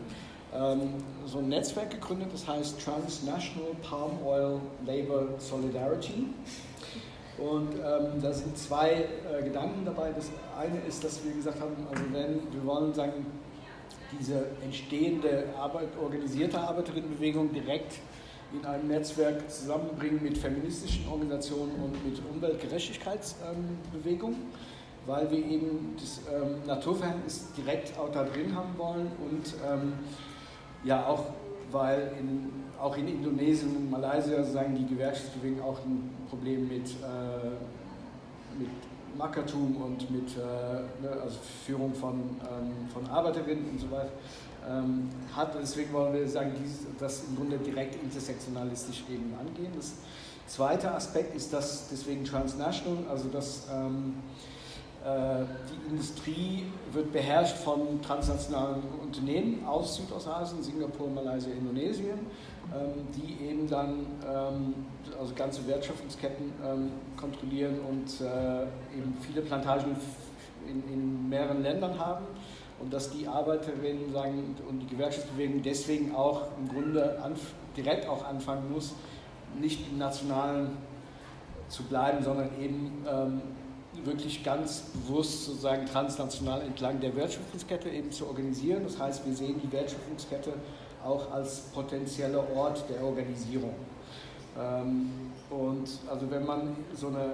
ähm, so ein Netzwerk gegründet, das heißt Transnational Palm Oil Labor Solidarity. Und ähm, da sind zwei äh, Gedanken dabei. Das eine ist, dass wir gesagt haben, also wenn wir wollen sagen, diese entstehende Arbeit, organisierte Arbeiterinnenbewegung direkt in einem Netzwerk zusammenbringen mit feministischen Organisationen und mit Umweltgerechtigkeitsbewegungen, ähm, weil wir eben das ähm, Naturverhältnis direkt auch da drin haben wollen und ähm, ja auch, weil in, auch in Indonesien und Malaysia sagen die Gewerkschaftsbewegung auch ein Problem mit, äh, mit Mackertum und mit äh, ne, also Führung von, ähm, von Arbeiterinnen und so weiter ähm, hat. Deswegen wollen wir sagen, dies, das im Grunde direkt intersektionalistisch eben angehen. Das zweite Aspekt ist das deswegen transnational, also dass ähm, äh, die Industrie wird beherrscht von transnationalen Unternehmen aus Südostasien, Singapur, Malaysia, Indonesien, ähm, die eben dann ähm, also ganze Wertschöpfungsketten ähm, kontrollieren und äh, eben viele Plantagen in, in mehreren Ländern haben und dass die Arbeiterinnen sagen, und die Gewerkschaftsbewegung deswegen auch im Grunde direkt auch anfangen muss, nicht im Nationalen zu bleiben, sondern eben wirklich ganz bewusst sozusagen transnational entlang der Wertschöpfungskette eben zu organisieren. Das heißt, wir sehen die Wertschöpfungskette auch als potenzieller Ort der Organisierung. Ähm, und also wenn man so eine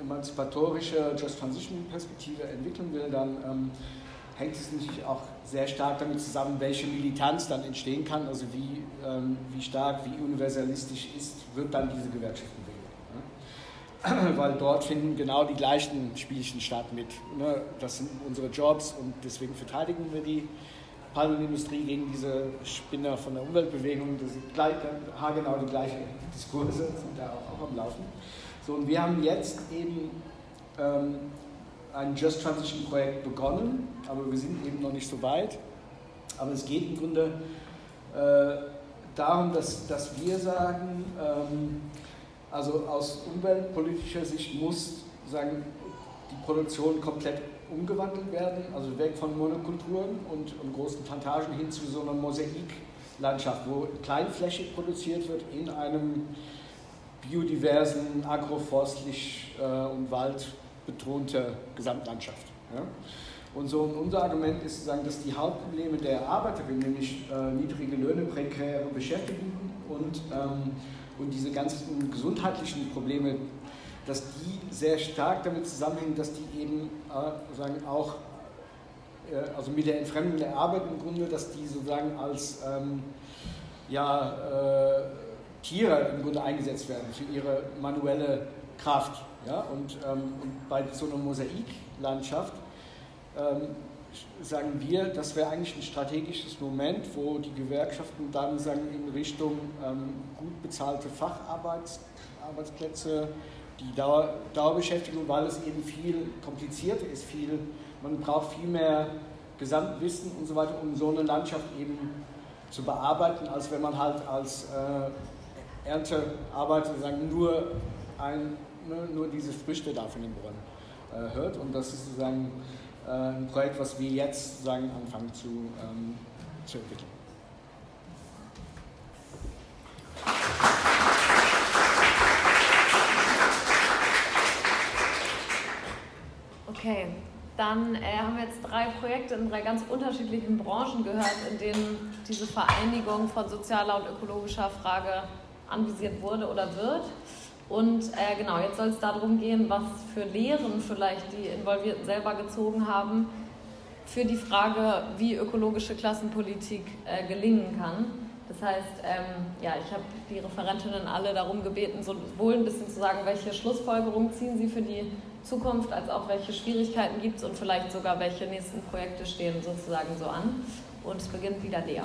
emanzipatorische Just Transition Perspektive entwickeln will, dann ähm, hängt es natürlich auch sehr stark damit zusammen, welche Militanz dann entstehen kann, also wie, ähm, wie stark, wie universalistisch ist, wird dann diese Gewerkschaftsbewegung. Weil dort finden genau die gleichen Spielchen statt mit, ne? das sind unsere Jobs und deswegen verteidigen wir die Palmenindustrie gegen diese Spinner von der Umweltbewegung, das sind gleich, haargenau die gleichen Diskurse, sind da auch, auch am Laufen. So, und wir haben jetzt eben ähm, ein Just Transition Projekt begonnen, aber wir sind eben noch nicht so weit. Aber es geht im Grunde äh, darum, dass, dass wir sagen, ähm, also aus umweltpolitischer Sicht muss sagen, die Produktion komplett umgewandelt werden, also weg von Monokulturen und, und großen Plantagen hin zu so einer Mosaiklandschaft, wo kleinflächig produziert wird in einem biodiversen, agroforstlich äh, und Wald betonte Gesamtlandschaft. Ja? Und so unser Argument ist zu sagen, dass die Hauptprobleme der Arbeiterin, nämlich äh, niedrige Löhne, prekäre Beschäftigung und, ähm, und diese ganzen gesundheitlichen Probleme, dass die sehr stark damit zusammenhängen, dass die eben äh, sagen, auch äh, also mit der Entfremdung der Arbeit im Grunde, dass die sozusagen als ähm, ja, äh, Tiere im Grunde eingesetzt werden für ihre manuelle Kraft. Ja? Und, ähm, und bei so einer Mosaiklandschaft ähm, sagen wir, das wäre eigentlich ein strategisches Moment, wo die Gewerkschaften dann sagen, in Richtung ähm, gut bezahlte Facharbeitsplätze, die Dauer, Dauerbeschäftigung, weil es eben viel komplizierter ist, viel, man braucht viel mehr Gesamtwissen und so weiter, um so eine Landschaft eben zu bearbeiten, als wenn man halt als äh, Erntearbeiter sagen, nur ein ne, nur diese Früchte da von den Brunnen äh, hört. Und das ist sozusagen äh, ein Projekt, was wir jetzt sozusagen anfangen zu, ähm, zu entwickeln. Okay, dann äh, haben wir jetzt drei Projekte in drei ganz unterschiedlichen Branchen gehört, in denen diese Vereinigung von sozialer und ökologischer Frage anvisiert wurde oder wird. Und äh, genau, jetzt soll es darum gehen, was für Lehren vielleicht die Involvierten selber gezogen haben für die Frage, wie ökologische Klassenpolitik äh, gelingen kann. Das heißt, ähm, ja, ich habe die Referentinnen alle darum gebeten, sowohl ein bisschen zu sagen, welche Schlussfolgerungen ziehen sie für die Zukunft, als auch welche Schwierigkeiten gibt es und vielleicht sogar welche nächsten Projekte stehen sozusagen so an. Und es beginnt wieder Lea.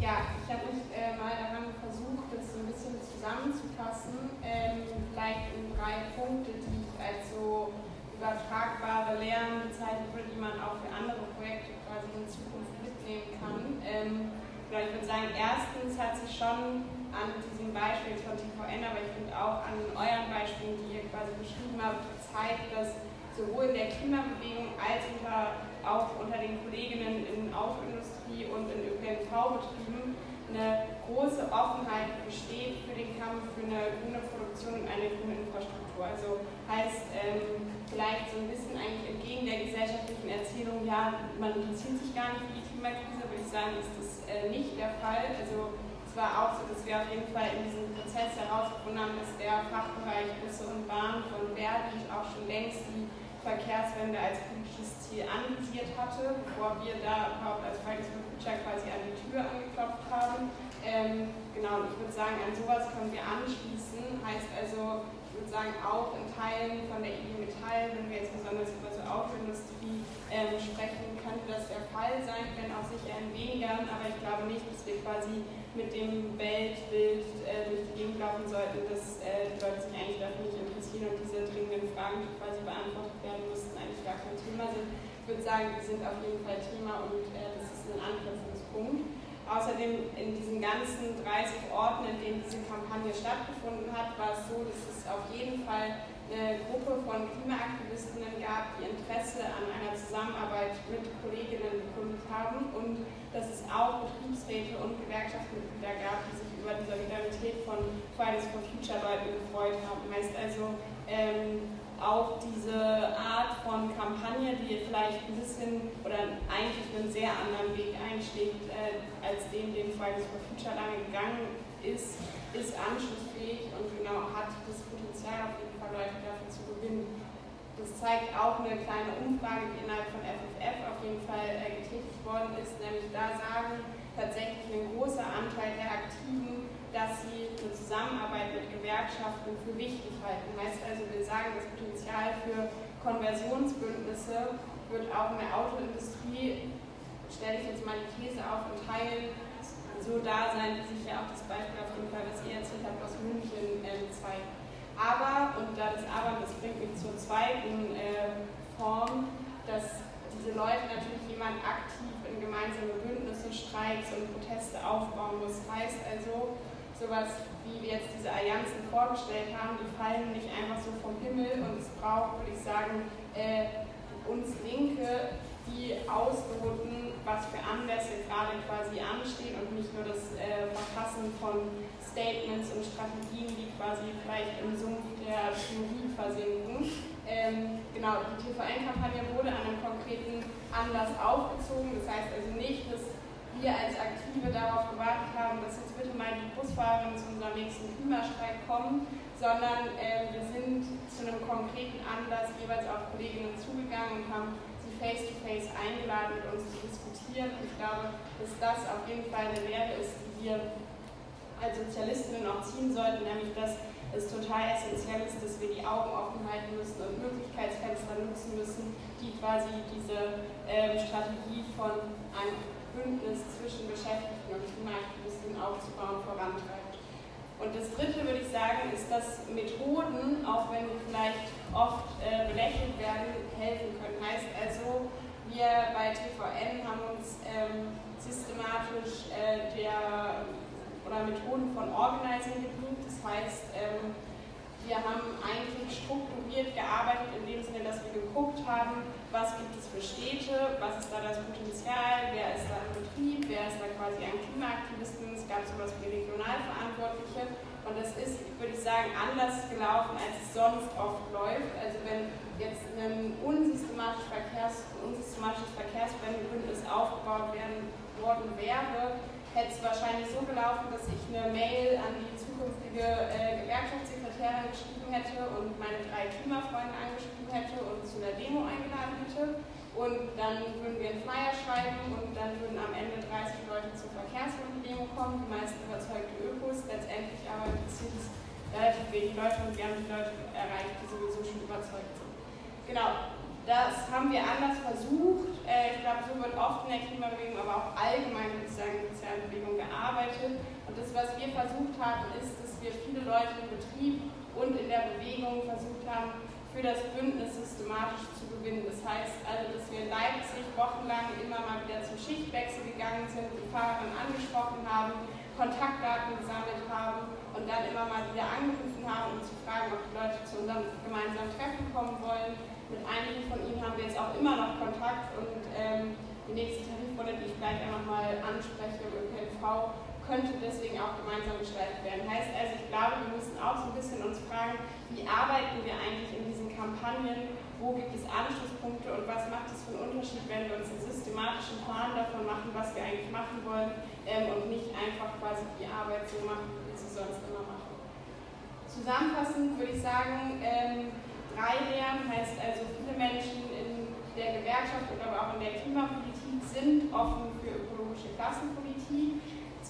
Ja, ich habe mich äh, mal daran versucht, das so ein bisschen zusammenzufassen, ähm, vielleicht in drei Punkte, die ich als so übertragbare Lehren bezeichnen würde, die man auch für andere Projekte quasi in Zukunft mitnehmen kann. Ähm, ich würde sagen, erstens hat sich schon an diesem Beispiel von TVN, aber ich finde auch an euren Beispielen, die ihr quasi beschrieben habt, gezeigt, dass sowohl in der Klimabewegung als unter, auch unter den Kolleginnen in Autoindustrie und in ÖPNV-Betrieben eine große Offenheit besteht für den Kampf für eine grüne Produktion und eine grüne Infrastruktur. Also heißt ähm, vielleicht so ein bisschen eigentlich entgegen der gesellschaftlichen Erzählung, ja, man interessiert sich gar nicht für die Klimakrise, würde ich sagen, ist das äh, nicht der Fall. Also es war auch so, dass wir auf jeden Fall in diesem Prozess herausgefunden haben, dass der Fachbereich Busse und Bahn von Verdi auch schon längst die Verkehrswende als politisches Ziel anvisiert hatte, bevor wir da überhaupt als Fridays for Future quasi an die Tür angeklopft haben. Ähm, genau, ich würde sagen, an sowas können wir anschließen. Heißt also, ich würde sagen, auch in Teilen von der IG Metall, wenn wir jetzt besonders über so Autoindustrie ähm, sprechen, könnte das der Fall sein, wenn auch sicher in weniger, aber ich glaube nicht, dass wir quasi mit dem Weltbild äh, durch die Gegend laufen sollten, dass äh, die Leute sich eigentlich dafür nicht interessieren und diese dringenden Fragen, die quasi beantwortet werden müssten, eigentlich gar kein Thema sind. Ich würde sagen, die sind auf jeden Fall Thema und äh, das ist ein Anknüpfungspunkt. Außerdem in diesen ganzen 30 Orten, in denen diese Kampagne stattgefunden hat, war es so, dass es auf jeden Fall eine Gruppe von Klimaaktivistinnen gab, die Interesse an einer Zusammenarbeit mit Kolleginnen bekundet haben und dass es auch Betriebsräte und Gewerkschaftsmitglieder gab, die sich über die Solidarität von Fridays for Future Leuten gefreut haben. Heißt also, ähm, auch diese Art von Kampagne, die vielleicht ein bisschen oder eigentlich einen sehr anderen Weg einschlägt, äh, als den, den Fridays for Future lange gegangen ist, ist anschlussfähig und genau hat das Potenzial auf jeden Fall Leute dafür zu gewinnen. Das zeigt auch eine kleine Umfrage, die innerhalb von FFF auf jeden Fall äh, getätigt worden ist, nämlich da sagen tatsächlich ein großer Anteil der Aktiven, dass sie eine Zusammenarbeit mit Gewerkschaften für wichtig halten. Heißt also, wir sagen, das Potenzial für Konversionsbündnisse wird auch in der Autoindustrie, stelle ich jetzt mal die These auf, in Teilen so da sein, wie sich ja auch das Beispiel auf jeden Fall, was ihr erzählt habt, aus München äh, zeigt. Aber, und das Aber, das bringt mich zur zweiten äh, Form, dass diese Leute natürlich jemand aktiv in gemeinsame Bündnisse, Streiks und Proteste aufbauen muss. Heißt also, sowas wie wir jetzt diese Allianzen vorgestellt haben, die fallen nicht einfach so vom Himmel und es braucht, würde ich sagen, äh, uns Linke, die ausloten, was für Anlässe gerade quasi anstehen und nicht nur das äh, Verfassen von Statements und Strategien, die quasi vielleicht im Sumpf der Theorie versinken. Ähm, genau, die TVN-Kampagne wurde an einem konkreten Anlass aufgezogen. Das heißt also nicht, dass wir als Aktive darauf gewartet haben, dass jetzt bitte mal die Busfahrerinnen zu unserem nächsten Klimastreik kommen, sondern äh, wir sind zu einem konkreten Anlass jeweils auf Kolleginnen zugegangen und haben sie face-to-face -face eingeladen, mit uns zu diskutieren. Und ich glaube, dass das auf jeden Fall eine Lehre ist, die wir als Sozialistinnen auch ziehen sollten, nämlich dass es total essentiell ist, dass wir die Augen offen halten müssen und Möglichkeitsfenster nutzen müssen, die quasi diese ähm, Strategie von einem Bündnis zwischen Beschäftigten und Klimaaktivisten aufzubauen vorantreibt. Und das Dritte würde ich sagen, ist, dass Methoden, auch wenn sie vielleicht oft äh, belächelt werden, helfen können. Heißt also, wir bei TVN haben uns ähm, systematisch äh, der oder Methoden von Organizing gedient. Das heißt, ähm, wir haben eigentlich strukturiert gearbeitet in dem Sinne, dass wir geguckt haben, was gibt es für Städte, was ist da das Potenzial, wer ist da im Betrieb, wer ist da quasi ein Klimaaktivisten, es gab sowas wie Regionalverantwortliche und das ist, würde ich sagen, anders gelaufen, als es sonst oft läuft. Also wenn jetzt ein unsystematisches, Verkehrs-, unsystematisches Verkehrsbündnis aufgebaut werden, worden wäre, hätte es wahrscheinlich so gelaufen, dass ich eine Mail an die zukünftige äh, Gewerkschaftssekretärin geschrieben hätte und meine drei Klimafreunde angeschrieben hätte und zu einer Demo eingeladen hätte. Und dann würden wir einen Flyer schreiben und dann würden am Ende 30 Leute zur Verkehrswende-Demo kommen, die meisten überzeugte Ökos. Letztendlich aber interessiert es relativ wenig Leute und wir haben die Leute erreicht, die sowieso schon überzeugt sind. Genau, das haben wir anders versucht. Äh, ich glaube, so wird oft in der Klimabewegung, aber auch allgemein in der sozialen Bewegung gearbeitet. Und das, was wir versucht haben, ist, dass wir viele Leute im Betrieb und in der Bewegung versucht haben, für das Bündnis systematisch zu gewinnen. Das heißt also, dass wir in Leipzig wochenlang immer mal wieder zum Schichtwechsel gegangen sind, die Fahrerin angesprochen haben, Kontaktdaten gesammelt haben und dann immer mal wieder angerufen haben, um zu fragen, ob die Leute zu unserem gemeinsamen Treffen kommen wollen. Mit einigen von ihnen haben wir jetzt auch immer noch Kontakt und ähm, die nächste Tarifrunde, die ich gleich einfach mal anspreche im ÖPNV, könnte deswegen auch gemeinsam gestaltet werden. Heißt also, ich glaube, wir müssen auch so ein bisschen uns fragen, wie arbeiten wir eigentlich in diesen Kampagnen, wo gibt es Anschlusspunkte und was macht es für einen Unterschied, wenn wir uns einen systematischen Plan davon machen, was wir eigentlich machen wollen ähm, und nicht einfach quasi die Arbeit so machen, wie wir sie sonst immer machen. Zusammenfassend würde ich sagen, ähm, drei Lehren heißt also viele Menschen in der Gewerkschaft und aber auch in der Klimapolitik sind offen für ökologische Klassenpolitik.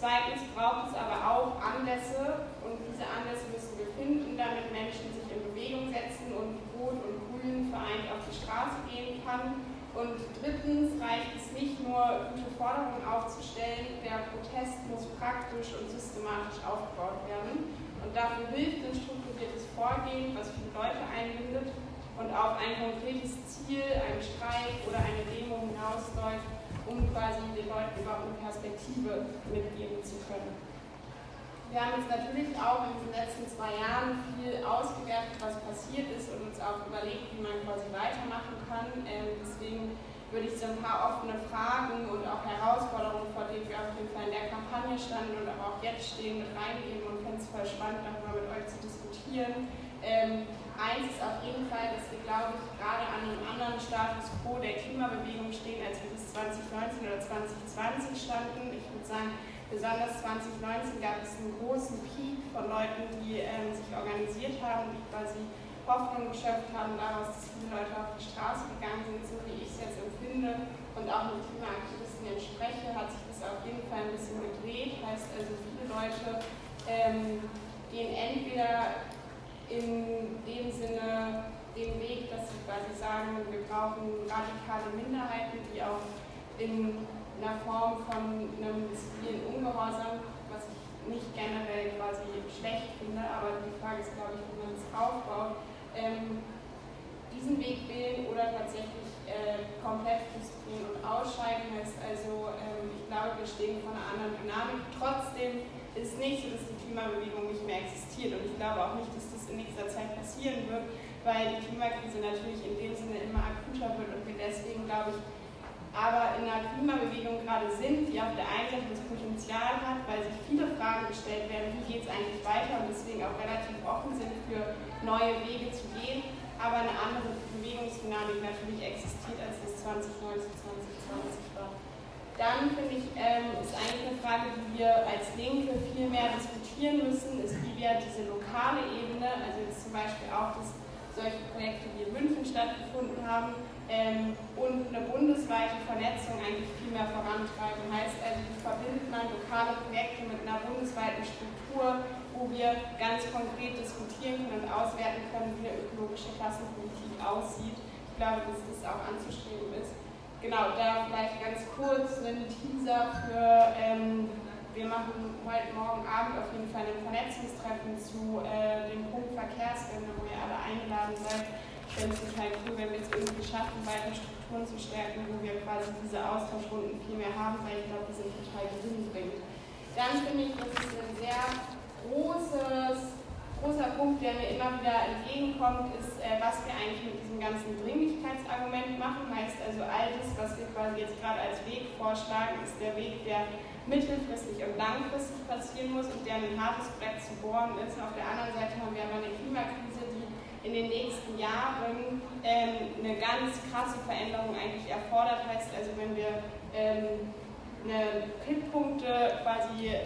Zweitens braucht es aber auch Anlässe und diese Anlässe müssen wir finden, damit Menschen sich in Bewegung setzen und Rot und Grün vereint auf die Straße gehen kann. Und drittens reicht es nicht nur, gute Forderungen aufzustellen, der Protest muss praktisch und systematisch aufgebaut werden. Und dafür hilft ein strukturiertes Vorgehen, was viele Leute einbindet und auf ein konkretes Ziel, einen Streik oder eine Demo hinausläuft, um quasi den Leuten überhaupt eine Perspektive mitgeben zu können. Wir haben jetzt natürlich auch in den letzten zwei Jahren viel ausgewertet, was passiert ist und uns auch überlegt, wie man quasi weitermachen kann. Ähm, deswegen würde ich so ein paar offene Fragen und auch Herausforderungen, vor denen wir auf jeden Fall in der Kampagne standen und aber auch jetzt stehen, mit reingeben und finde es voll spannend, darüber mit euch zu diskutieren. Ähm, eins ist auf jeden Fall, dass wir, glaube ich, gerade an einem anderen Status quo der Klimabewegung stehen, als wir das 2019 oder 2020 standen. Ich würde sagen, Besonders 2019 gab es einen großen Peak von Leuten, die ähm, sich organisiert haben, die quasi Hoffnung geschöpft haben daraus, dass viele Leute auf die Straße gegangen sind, so wie ich es jetzt empfinde. Und auch mit Klimaaktivisten entspreche, hat sich das auf jeden Fall ein bisschen gedreht. Heißt also, viele Leute ähm, gehen entweder in dem Sinne den Weg, dass sie quasi sagen, wir brauchen radikale Minderheiten, die auch in in der Form von einem zivilen Ungehorsam, was ich nicht generell quasi schlecht finde, aber die Frage ist, glaube ich, wie man es aufbaut, ähm, diesen Weg wählen oder tatsächlich äh, komplett frustrieren und ausscheiden heißt also, ähm, ich glaube, wir stehen vor einer anderen Dynamik. Trotzdem ist es nicht so, dass die Klimabewegung nicht mehr existiert. Und ich glaube auch nicht, dass das in nächster Zeit passieren wird, weil die Klimakrise natürlich in dem Sinne immer akuter wird und wir deswegen, glaube ich, aber in einer Klimabewegung gerade sind, die auf der einen Seite das Potenzial hat, weil sich viele Fragen gestellt werden, wie geht es eigentlich weiter und deswegen auch relativ offen sind für neue Wege zu gehen, aber eine andere Bewegungsdynamik natürlich existiert, als das 2019, 2020 war. Dann finde ich, ähm, ist eigentlich eine Frage, die wir als Linke viel mehr diskutieren müssen, ist, wie wir diese lokale Ebene, also jetzt zum Beispiel auch, dass solche Projekte wie in München stattgefunden haben, ähm, und eine bundesweite Vernetzung eigentlich viel mehr vorantreiben. Heißt also, wie verbindet man lokale Projekte mit einer bundesweiten Struktur, wo wir ganz konkret diskutieren können und auswerten können, wie eine ökologische Klassenpolitik aussieht. Ich glaube, dass das auch anzustreben ist. Genau, da vielleicht ganz kurz einen Teaser für, ähm, wir machen heute Morgen Abend auf jeden Fall ein Vernetzungstreffen zu äh, dem Punkt Verkehrswende, wo ihr alle eingeladen seid fände es total cool, wenn wir es irgendwie schaffen, weitere Strukturen zu stärken, wo wir quasi diese Austauschrunden viel mehr haben, weil ich glaube, die sind total gewinnbringend. Dann finde ich, das ist ein sehr großes, großer Punkt, der mir immer wieder entgegenkommt, ist, äh, was wir eigentlich mit diesem ganzen Dringlichkeitsargument machen. Heißt also, all das, was wir quasi jetzt gerade als Weg vorschlagen, ist der Weg, der mittelfristig und langfristig passieren muss und der ein hartes Brett zu bohren ist. Auf der anderen Seite haben wir aber eine Klimakrise, die in den nächsten Jahren ähm, eine ganz krasse Veränderung eigentlich erfordert. Heißt also, wenn wir ähm, eine Kipppunkte quasi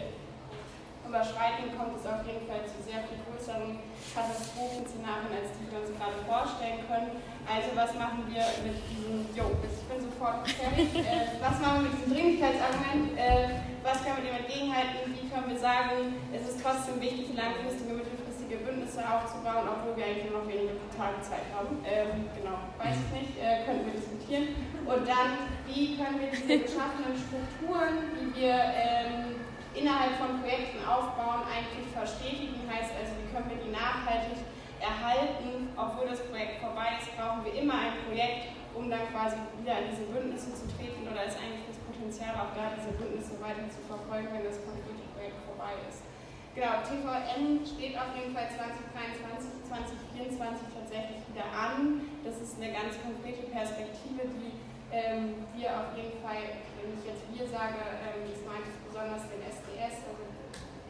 überschreiten, kommt es auf jeden Fall zu sehr viel größeren Katastrophenszenarien, als die wir uns gerade vorstellen können. Also was machen wir mit diesem, jo, ich bin sofort fertig, äh, was machen wir mit diesem Dringlichkeitsargument, äh, was können wir dem entgegenhalten, wie können wir sagen, es ist trotzdem wichtig, langfristige, mittelfristige Bündnisse aufzubauen, obwohl wir eigentlich nur noch wenige Tage Zeit haben. Ähm, genau, weiß ich nicht, äh, könnten wir diskutieren. Und dann, wie können wir diese geschaffenen Strukturen, die wir ähm, innerhalb von Projekten aufbauen, eigentlich verstetigen? Heißt also, wie können wir die nachhaltig erhalten, obwohl das Projekt vorbei ist, brauchen wir immer ein Projekt, um dann quasi wieder in diese Bündnisse zu treten oder ist eigentlich das Potenzial auch da, diese Bündnisse weiter zu verfolgen, wenn das konkrete Projekt vorbei ist. Genau, TVN steht auf jeden Fall 2023, 2024 tatsächlich wieder an. Das ist eine ganz konkrete Perspektive, die ähm, wir auf jeden Fall, wenn ich jetzt wir sage, ähm, das meint ich besonders den SDS, also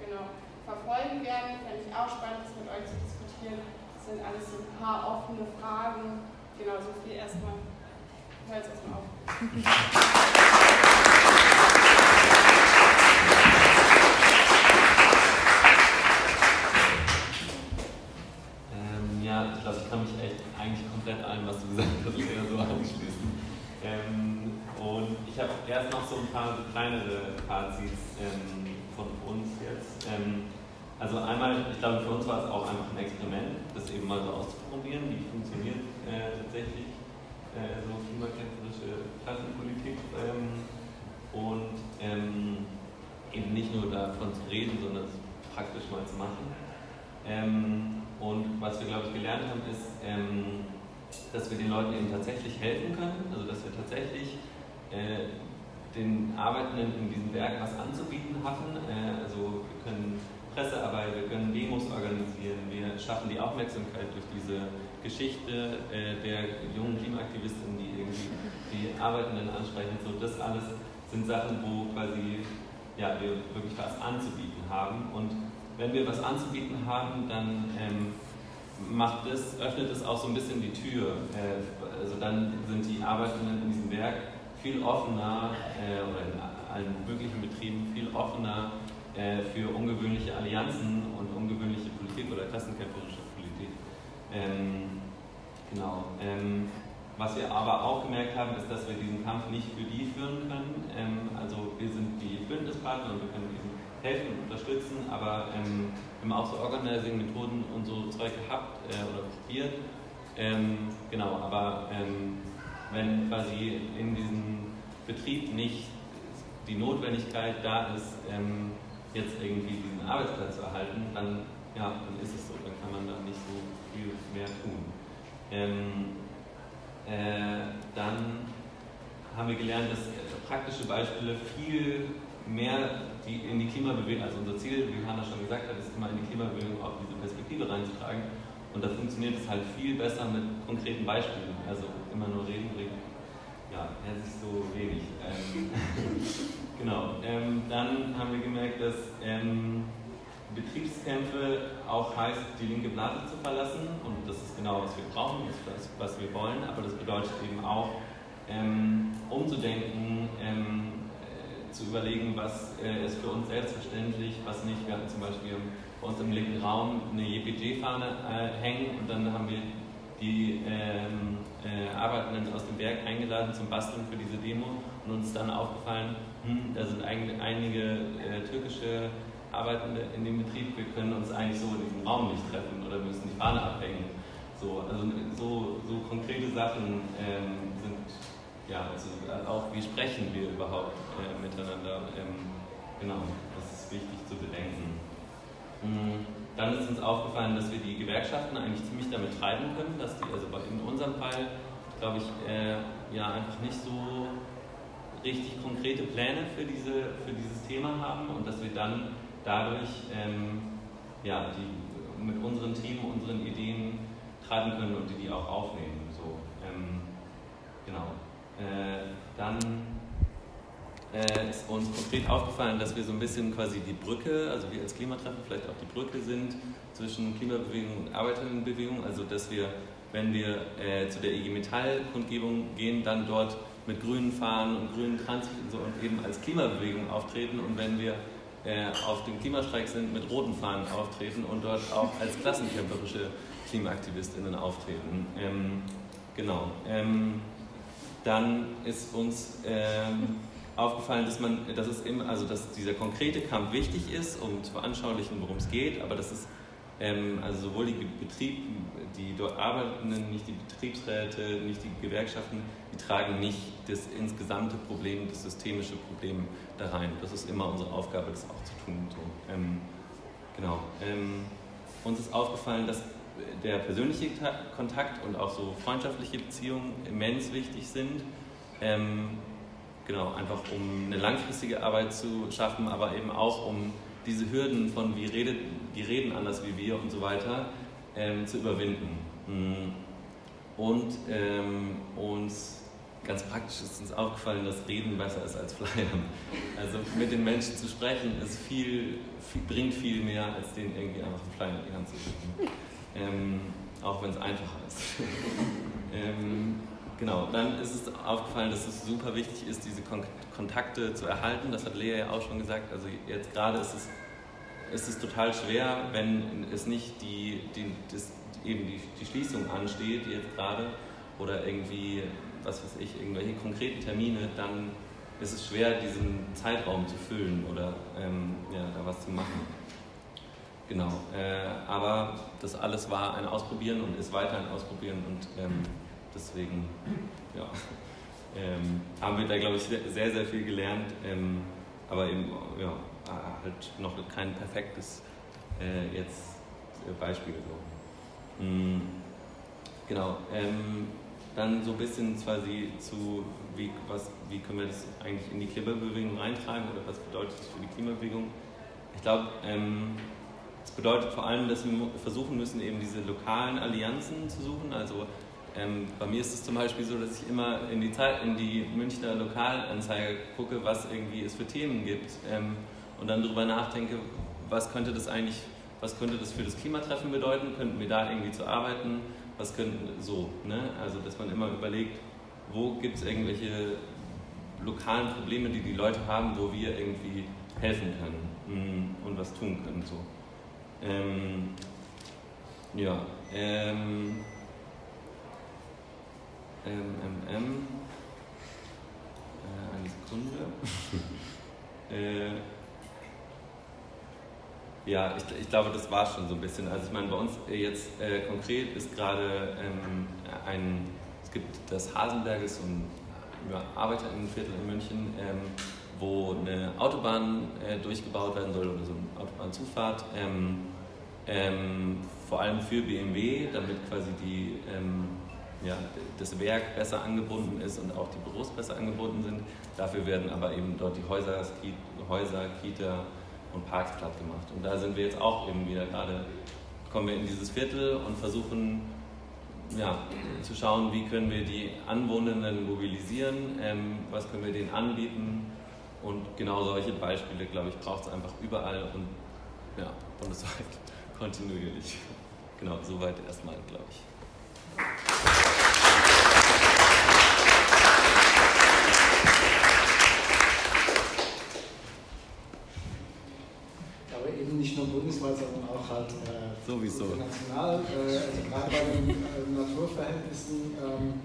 genau, verfolgen werden. Fände ich auch spannend, das mit euch zu diskutieren. Sind alles so ein paar offene Fragen. Genau, so viel erstmal. Ich höre jetzt erstmal auf. ich glaube, ich kann mich echt eigentlich komplett allem, was du gesagt hast, Lea, so anschließen. erst noch so ein paar kleinere Fazits ähm, von uns jetzt. Ähm, also einmal, ich glaube, für uns war es auch einfach ein Experiment, das eben mal so auszuprobieren, wie funktioniert äh, tatsächlich äh, so klimakämpferische Klassenpolitik ähm, und ähm, eben nicht nur davon zu reden, sondern es praktisch mal zu machen. Ähm, und was wir, glaube ich, gelernt haben, ist, ähm, dass wir den Leuten eben tatsächlich helfen können, also dass wir tatsächlich äh, den Arbeitenden in diesem Werk was anzubieten haben. Äh, also wir können Pressearbeit, wir können Demos organisieren, wir schaffen die Aufmerksamkeit durch diese Geschichte äh, der jungen Klimaaktivistinnen, die irgendwie die Arbeitenden ansprechen. So, das alles sind Sachen, wo quasi ja, wir wirklich was anzubieten haben. Und wenn wir was anzubieten haben, dann ähm, macht es, öffnet es auch so ein bisschen die Tür. Äh, also dann sind die Arbeitenden in diesem Werk viel offener äh, oder in allen möglichen Betrieben viel offener äh, für ungewöhnliche Allianzen und ungewöhnliche Politik oder klassenkämpferische Politik. Ähm, genau. Ähm, was wir aber auch gemerkt haben, ist, dass wir diesen Kampf nicht für die führen können. Ähm, also wir sind die Bündnispartner und wir können eben helfen und unterstützen, aber ähm, wir haben auch so Organizing-Methoden und so Zeug gehabt äh, oder probiert. Ähm, genau, aber ähm, wenn quasi in diesem Betrieb nicht die Notwendigkeit da ist, ähm, jetzt irgendwie diesen Arbeitsplatz zu erhalten, dann, ja, dann ist es so, dann kann man da nicht so viel mehr tun. Ähm, äh, dann haben wir gelernt, dass praktische Beispiele viel mehr die in die Klimabewegung, also unser Ziel, wie Hanna schon gesagt hat, ist immer in die Klimabewegung auch diese Perspektive reinzutragen. Und da funktioniert es halt viel besser mit konkreten Beispielen. Also immer nur reden, reden. Ja, herzlich so wenig. Ähm, genau. Ähm, dann haben wir gemerkt, dass ähm, Betriebskämpfe auch heißt, die linke Blase zu verlassen. Und das ist genau, was wir brauchen, das, was wir wollen. Aber das bedeutet eben auch, ähm, umzudenken, ähm, äh, zu überlegen, was äh, ist für uns selbstverständlich, was nicht. Wir hatten zum Beispiel bei uns im linken Raum eine JPG-Fahne äh, hängen und dann haben wir die ähm, äh, Arbeitenden aus dem Werk eingeladen zum Basteln für diese Demo und uns dann aufgefallen, hm, da sind einige äh, türkische Arbeitende in dem Betrieb, wir können uns eigentlich so in diesem Raum nicht treffen oder müssen die Fahne abhängen. So, also so, so konkrete Sachen ähm, sind, ja, also auch wie sprechen wir überhaupt äh, miteinander. Ähm, genau, das ist wichtig zu bedenken. Mhm. Dann ist uns aufgefallen, dass wir die Gewerkschaften eigentlich ziemlich damit treiben können, dass die, also in unserem Fall, glaube ich, äh, ja einfach nicht so richtig konkrete Pläne für, diese, für dieses Thema haben und dass wir dann dadurch ähm, ja, die mit unseren Themen, unseren Ideen treiben können und die, die auch aufnehmen. So, ähm, genau. Äh, dann äh, ist uns konkret aufgefallen, dass wir so ein bisschen quasi die Brücke, also wir als Klimatreffen vielleicht auch die Brücke sind zwischen Klimabewegung und Arbeiterinnenbewegung, also dass wir, wenn wir äh, zu der IG Metall-Kundgebung gehen, dann dort mit grünen Fahnen und grünen Trans und, so, und eben als Klimabewegung auftreten und wenn wir äh, auf dem Klimastreik sind, mit roten Fahnen auftreten und dort auch als klassenkämpferische KlimaaktivistInnen auftreten. Ähm, genau. Ähm, dann ist uns ähm, aufgefallen, dass man, dass es immer, also dass dieser konkrete Kampf wichtig ist, um zu veranschaulichen, worum es geht, aber dass es ähm, also sowohl die Betriebe, die dort Arbeitenden, nicht die Betriebsräte, nicht die Gewerkschaften, die tragen nicht das insgesamte Problem, das systemische Problem da rein. Das ist immer unsere Aufgabe, das auch zu tun. So. Ähm, genau. Ähm, uns ist aufgefallen, dass der persönliche Kontakt und auch so freundschaftliche Beziehungen immens wichtig sind. Ähm, genau, einfach um eine langfristige Arbeit zu schaffen, aber eben auch um diese Hürden von wie redet, die reden anders wie wir und so weiter ähm, zu überwinden. Mm. Und ähm, uns ganz praktisch ist uns aufgefallen, dass Reden besser ist als Flyern. Also mit den Menschen zu sprechen ist viel, viel bringt viel mehr, als denen irgendwie einfach einen Flyer in die Hand zu drücken. Ähm, auch wenn es einfacher ist. ähm, genau, dann ist es aufgefallen, dass es super wichtig ist, diese Kon Kontakte zu erhalten. Das hat Lea ja auch schon gesagt. Also jetzt gerade ist es, ist es total schwer, wenn es nicht die, die, das, eben die, die Schließung ansteht, jetzt gerade, oder irgendwie, was weiß ich, irgendwelche konkreten Termine, dann ist es schwer, diesen Zeitraum zu füllen oder ähm, ja, da was zu machen. Genau, äh, aber das alles war ein Ausprobieren und ist weiter ein Ausprobieren und ähm, deswegen ja, ähm, haben wir da, glaube ich, sehr, sehr viel gelernt, ähm, aber eben ja, halt noch kein perfektes äh, jetzt äh, Beispiel. So. Mhm. Genau, ähm, dann so ein bisschen quasi zu, wie, was, wie können wir das eigentlich in die Klimabewegung reintragen oder was bedeutet das für die Klimabewegung? Ich glaube, ähm, das bedeutet vor allem, dass wir versuchen müssen, eben diese lokalen Allianzen zu suchen. Also ähm, bei mir ist es zum Beispiel so, dass ich immer in die, Zeit, in die Münchner Lokalanzeige gucke, was irgendwie es für Themen gibt ähm, und dann darüber nachdenke, was könnte das eigentlich, was könnte das für das Klimatreffen bedeuten? Könnten wir da irgendwie zu arbeiten? Was könnten so, ne? Also dass man immer überlegt, wo gibt es irgendwelche lokalen Probleme, die die Leute haben, wo wir irgendwie helfen können mm, und was tun können so. Ähm, ja, ähm, ähm, ähm, ähm, äh, eine Sekunde. äh, ja, ich, ich, glaube, das war schon so ein bisschen. Also ich meine, bei uns jetzt äh, konkret ist gerade ähm, ein, es gibt das Hasenberg, ist so ein ja, Arbeiterinnenviertel in München, ähm, wo eine Autobahn äh, durchgebaut werden soll oder so eine Autobahnzufahrt. Ähm, ähm, vor allem für BMW, damit quasi die, ähm, ja, das Werk besser angebunden ist und auch die Büros besser angebunden sind. Dafür werden aber eben dort die Häuser, Häuser Kita und Parks platt gemacht. Und da sind wir jetzt auch eben wieder gerade, kommen wir in dieses Viertel und versuchen ja, zu schauen, wie können wir die Anwohnenden mobilisieren, ähm, was können wir denen anbieten. Und genau solche Beispiele, glaube ich, braucht es einfach überall und ja, bundesweit kontinuierlich. Genau, soweit erstmal, glaube ich. Aber eben nicht nur bundesweit, sondern auch halt äh, Sowieso. international. Äh, also gerade bei den äh, Naturverhältnissen ähm,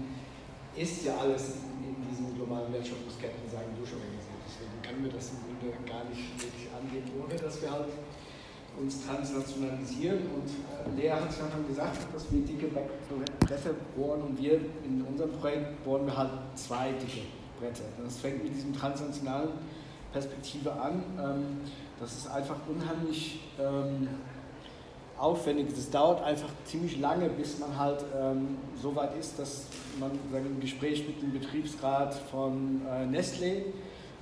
ist ja alles in, in diesen globalen Wertschöpfungsketten sagen durchorganisiert. Deswegen können wir das im Grunde gar nicht wirklich angehen, ohne dass wir halt uns transnationalisieren. Und äh, Lea hat es ja schon gesagt, dass wir dicke Bretter bohren und wir in unserem Projekt bohren wir halt zwei dicke Bretter. Das fängt mit diesem transnationalen Perspektive an. Ähm, das ist einfach unheimlich ähm, aufwendig. Das dauert einfach ziemlich lange, bis man halt ähm, so weit ist, dass man sagen, im Gespräch mit dem Betriebsrat von äh, Nestlé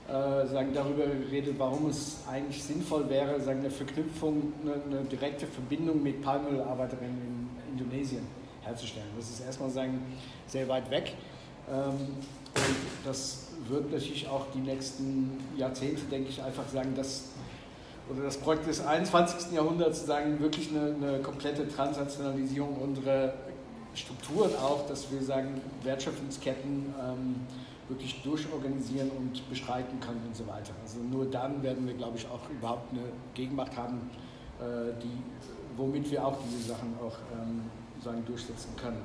äh, sagen, darüber geredet, warum es eigentlich sinnvoll wäre, sagen, eine Verknüpfung, eine, eine direkte Verbindung mit Palmölarbeiterinnen in Indonesien herzustellen. Das ist erstmal sagen, sehr weit weg. Ähm, und das wird natürlich auch die nächsten Jahrzehnte, denke ich, einfach sagen, dass oder das Projekt des 21. Jahrhunderts sagen wirklich eine, eine komplette Transnationalisierung unserer Strukturen auch, dass wir sagen Wertschöpfungsketten ähm, wirklich durchorganisieren und bestreiten können und so weiter. Also nur dann werden wir, glaube ich, auch überhaupt eine Gegenmacht haben, äh, die, womit wir auch diese Sachen auch ähm, sagen, durchsetzen können.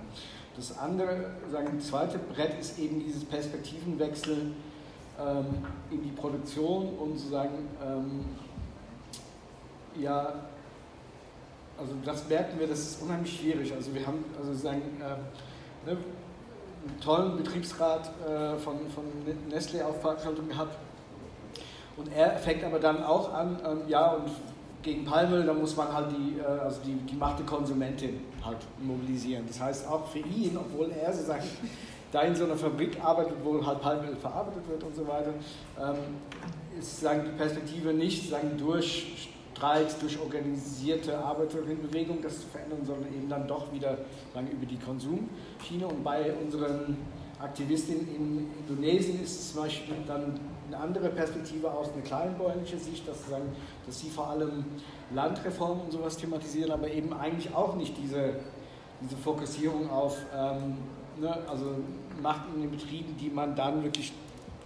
Das andere, sagen, zweite Brett ist eben dieses Perspektivenwechsel ähm, in die Produktion und sozusagen, ähm, ja, also das merken wir, das ist unheimlich schwierig. Also wir haben, also sagen, äh, ne, einen tollen Betriebsrat äh, von, von Nestle auf Veranstaltung gehabt. Und er fängt aber dann auch an, ähm, ja, und gegen Palmöl, da muss man halt die, äh, also die, die Macht der Konsumentin halt mobilisieren. Das heißt auch für ihn, obwohl er sozusagen da in so einer Fabrik arbeitet, wo halt Palmöl verarbeitet wird und so weiter, ähm, ist sagen, die Perspektive nicht sagen, durch Streiks, durch organisierte Arbeiterinnenbewegung das zu verändern, sondern eben dann doch wieder sagen, über die Konsumschiene. Und bei unseren Aktivistinnen in Indonesien ist es zum Beispiel dann eine andere Perspektive aus, eine kleinbäuerliche Sicht, dass, sagen, dass sie vor allem Landreform und sowas thematisieren, aber eben eigentlich auch nicht diese, diese Fokussierung auf ähm, ne, also Macht in den Betrieben, die man dann wirklich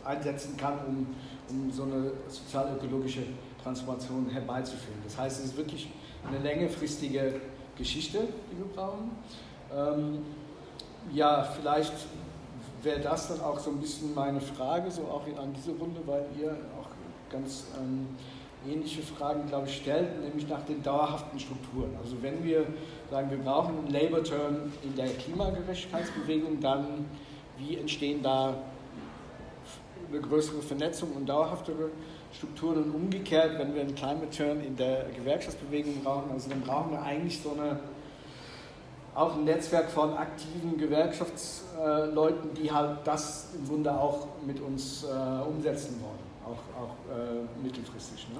einsetzen kann, um, um so eine sozial-ökologische Transformation herbeizuführen. Das heißt, es ist wirklich eine längerfristige Geschichte, die wir brauchen. Ähm, ja, vielleicht wäre das dann auch so ein bisschen meine Frage, so auch an diese Runde, weil ihr auch ganz ähm, ähnliche Fragen, glaube ich, stellt, nämlich nach den dauerhaften Strukturen. Also wenn wir sagen, wir brauchen einen Labor-Turn in der Klimagerechtigkeitsbewegung, dann wie entstehen da eine größere Vernetzung und dauerhaftere Strukturen umgekehrt, wenn wir einen Climate Turn in der Gewerkschaftsbewegung brauchen, also dann brauchen wir eigentlich so eine auch ein Netzwerk von aktiven Gewerkschaftsleuten, die halt das im Grunde auch mit uns äh, umsetzen wollen, auch, auch äh, mittelfristig. Ne?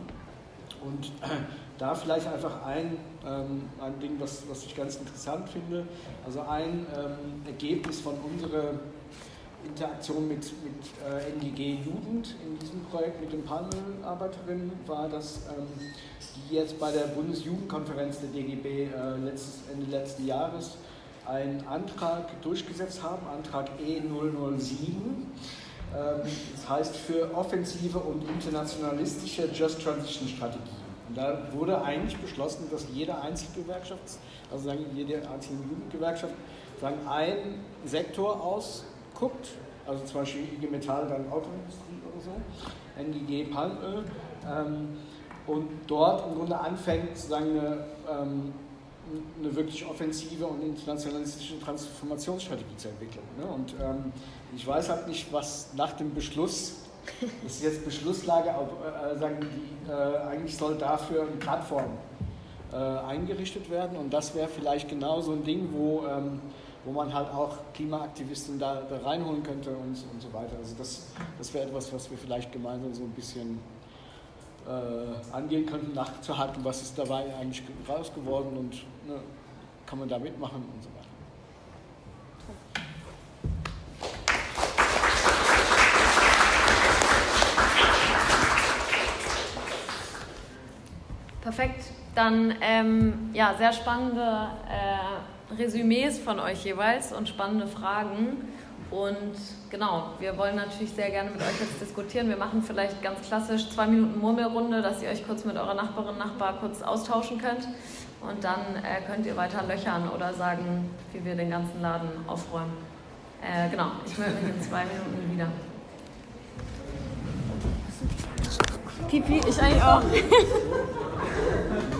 Und äh, da vielleicht einfach ein, ähm, ein Ding, was, was ich ganz interessant finde, also ein ähm, Ergebnis von unserer Interaktion mit, mit äh, NGG Jugend in diesem Projekt mit den Palmölarbeiterinnen war, dass ähm, die jetzt bei der Bundesjugendkonferenz der DGB äh, letztes, Ende letzten Jahres einen Antrag durchgesetzt haben, Antrag E007. Ähm, das heißt für offensive und internationalistische Just Transition Strategien. Und da wurde eigentlich beschlossen, dass jede Einzelgewerkschaft, also sagen jede einzelne Jugendgewerkschaft, sagen, einen Sektor ausguckt, also zum Beispiel IG Metall, dann Autoindustrie oder so, NGG Palmöl, ähm, und dort im Grunde anfängt, sozusagen eine, ähm, eine wirklich offensive und internationalistische Transformationsstrategie zu entwickeln. Ne? Und ähm, ich weiß halt nicht, was nach dem Beschluss, das ist jetzt Beschlusslage, aber, äh, sagen die, äh, eigentlich soll dafür eine Plattform äh, eingerichtet werden und das wäre vielleicht genau so ein Ding, wo, ähm, wo man halt auch Klimaaktivisten da, da reinholen könnte und, und so weiter. Also das, das wäre etwas, was wir vielleicht gemeinsam so ein bisschen äh, angehen könnten, nachzuhalten, was ist dabei eigentlich raus geworden und ne, kann man da mitmachen und so weiter. Perfekt. Dann ähm, ja, sehr spannende äh, Resümees von euch jeweils und spannende Fragen. Und genau, wir wollen natürlich sehr gerne mit euch jetzt diskutieren. Wir machen vielleicht ganz klassisch zwei Minuten Murmelrunde, dass ihr euch kurz mit eurer Nachbarin, Nachbar kurz austauschen könnt. Und dann äh, könnt ihr weiter löchern oder sagen, wie wir den ganzen Laden aufräumen. Äh, genau, ich melde mich in zwei Minuten wieder. Pipi, ich eigentlich auch.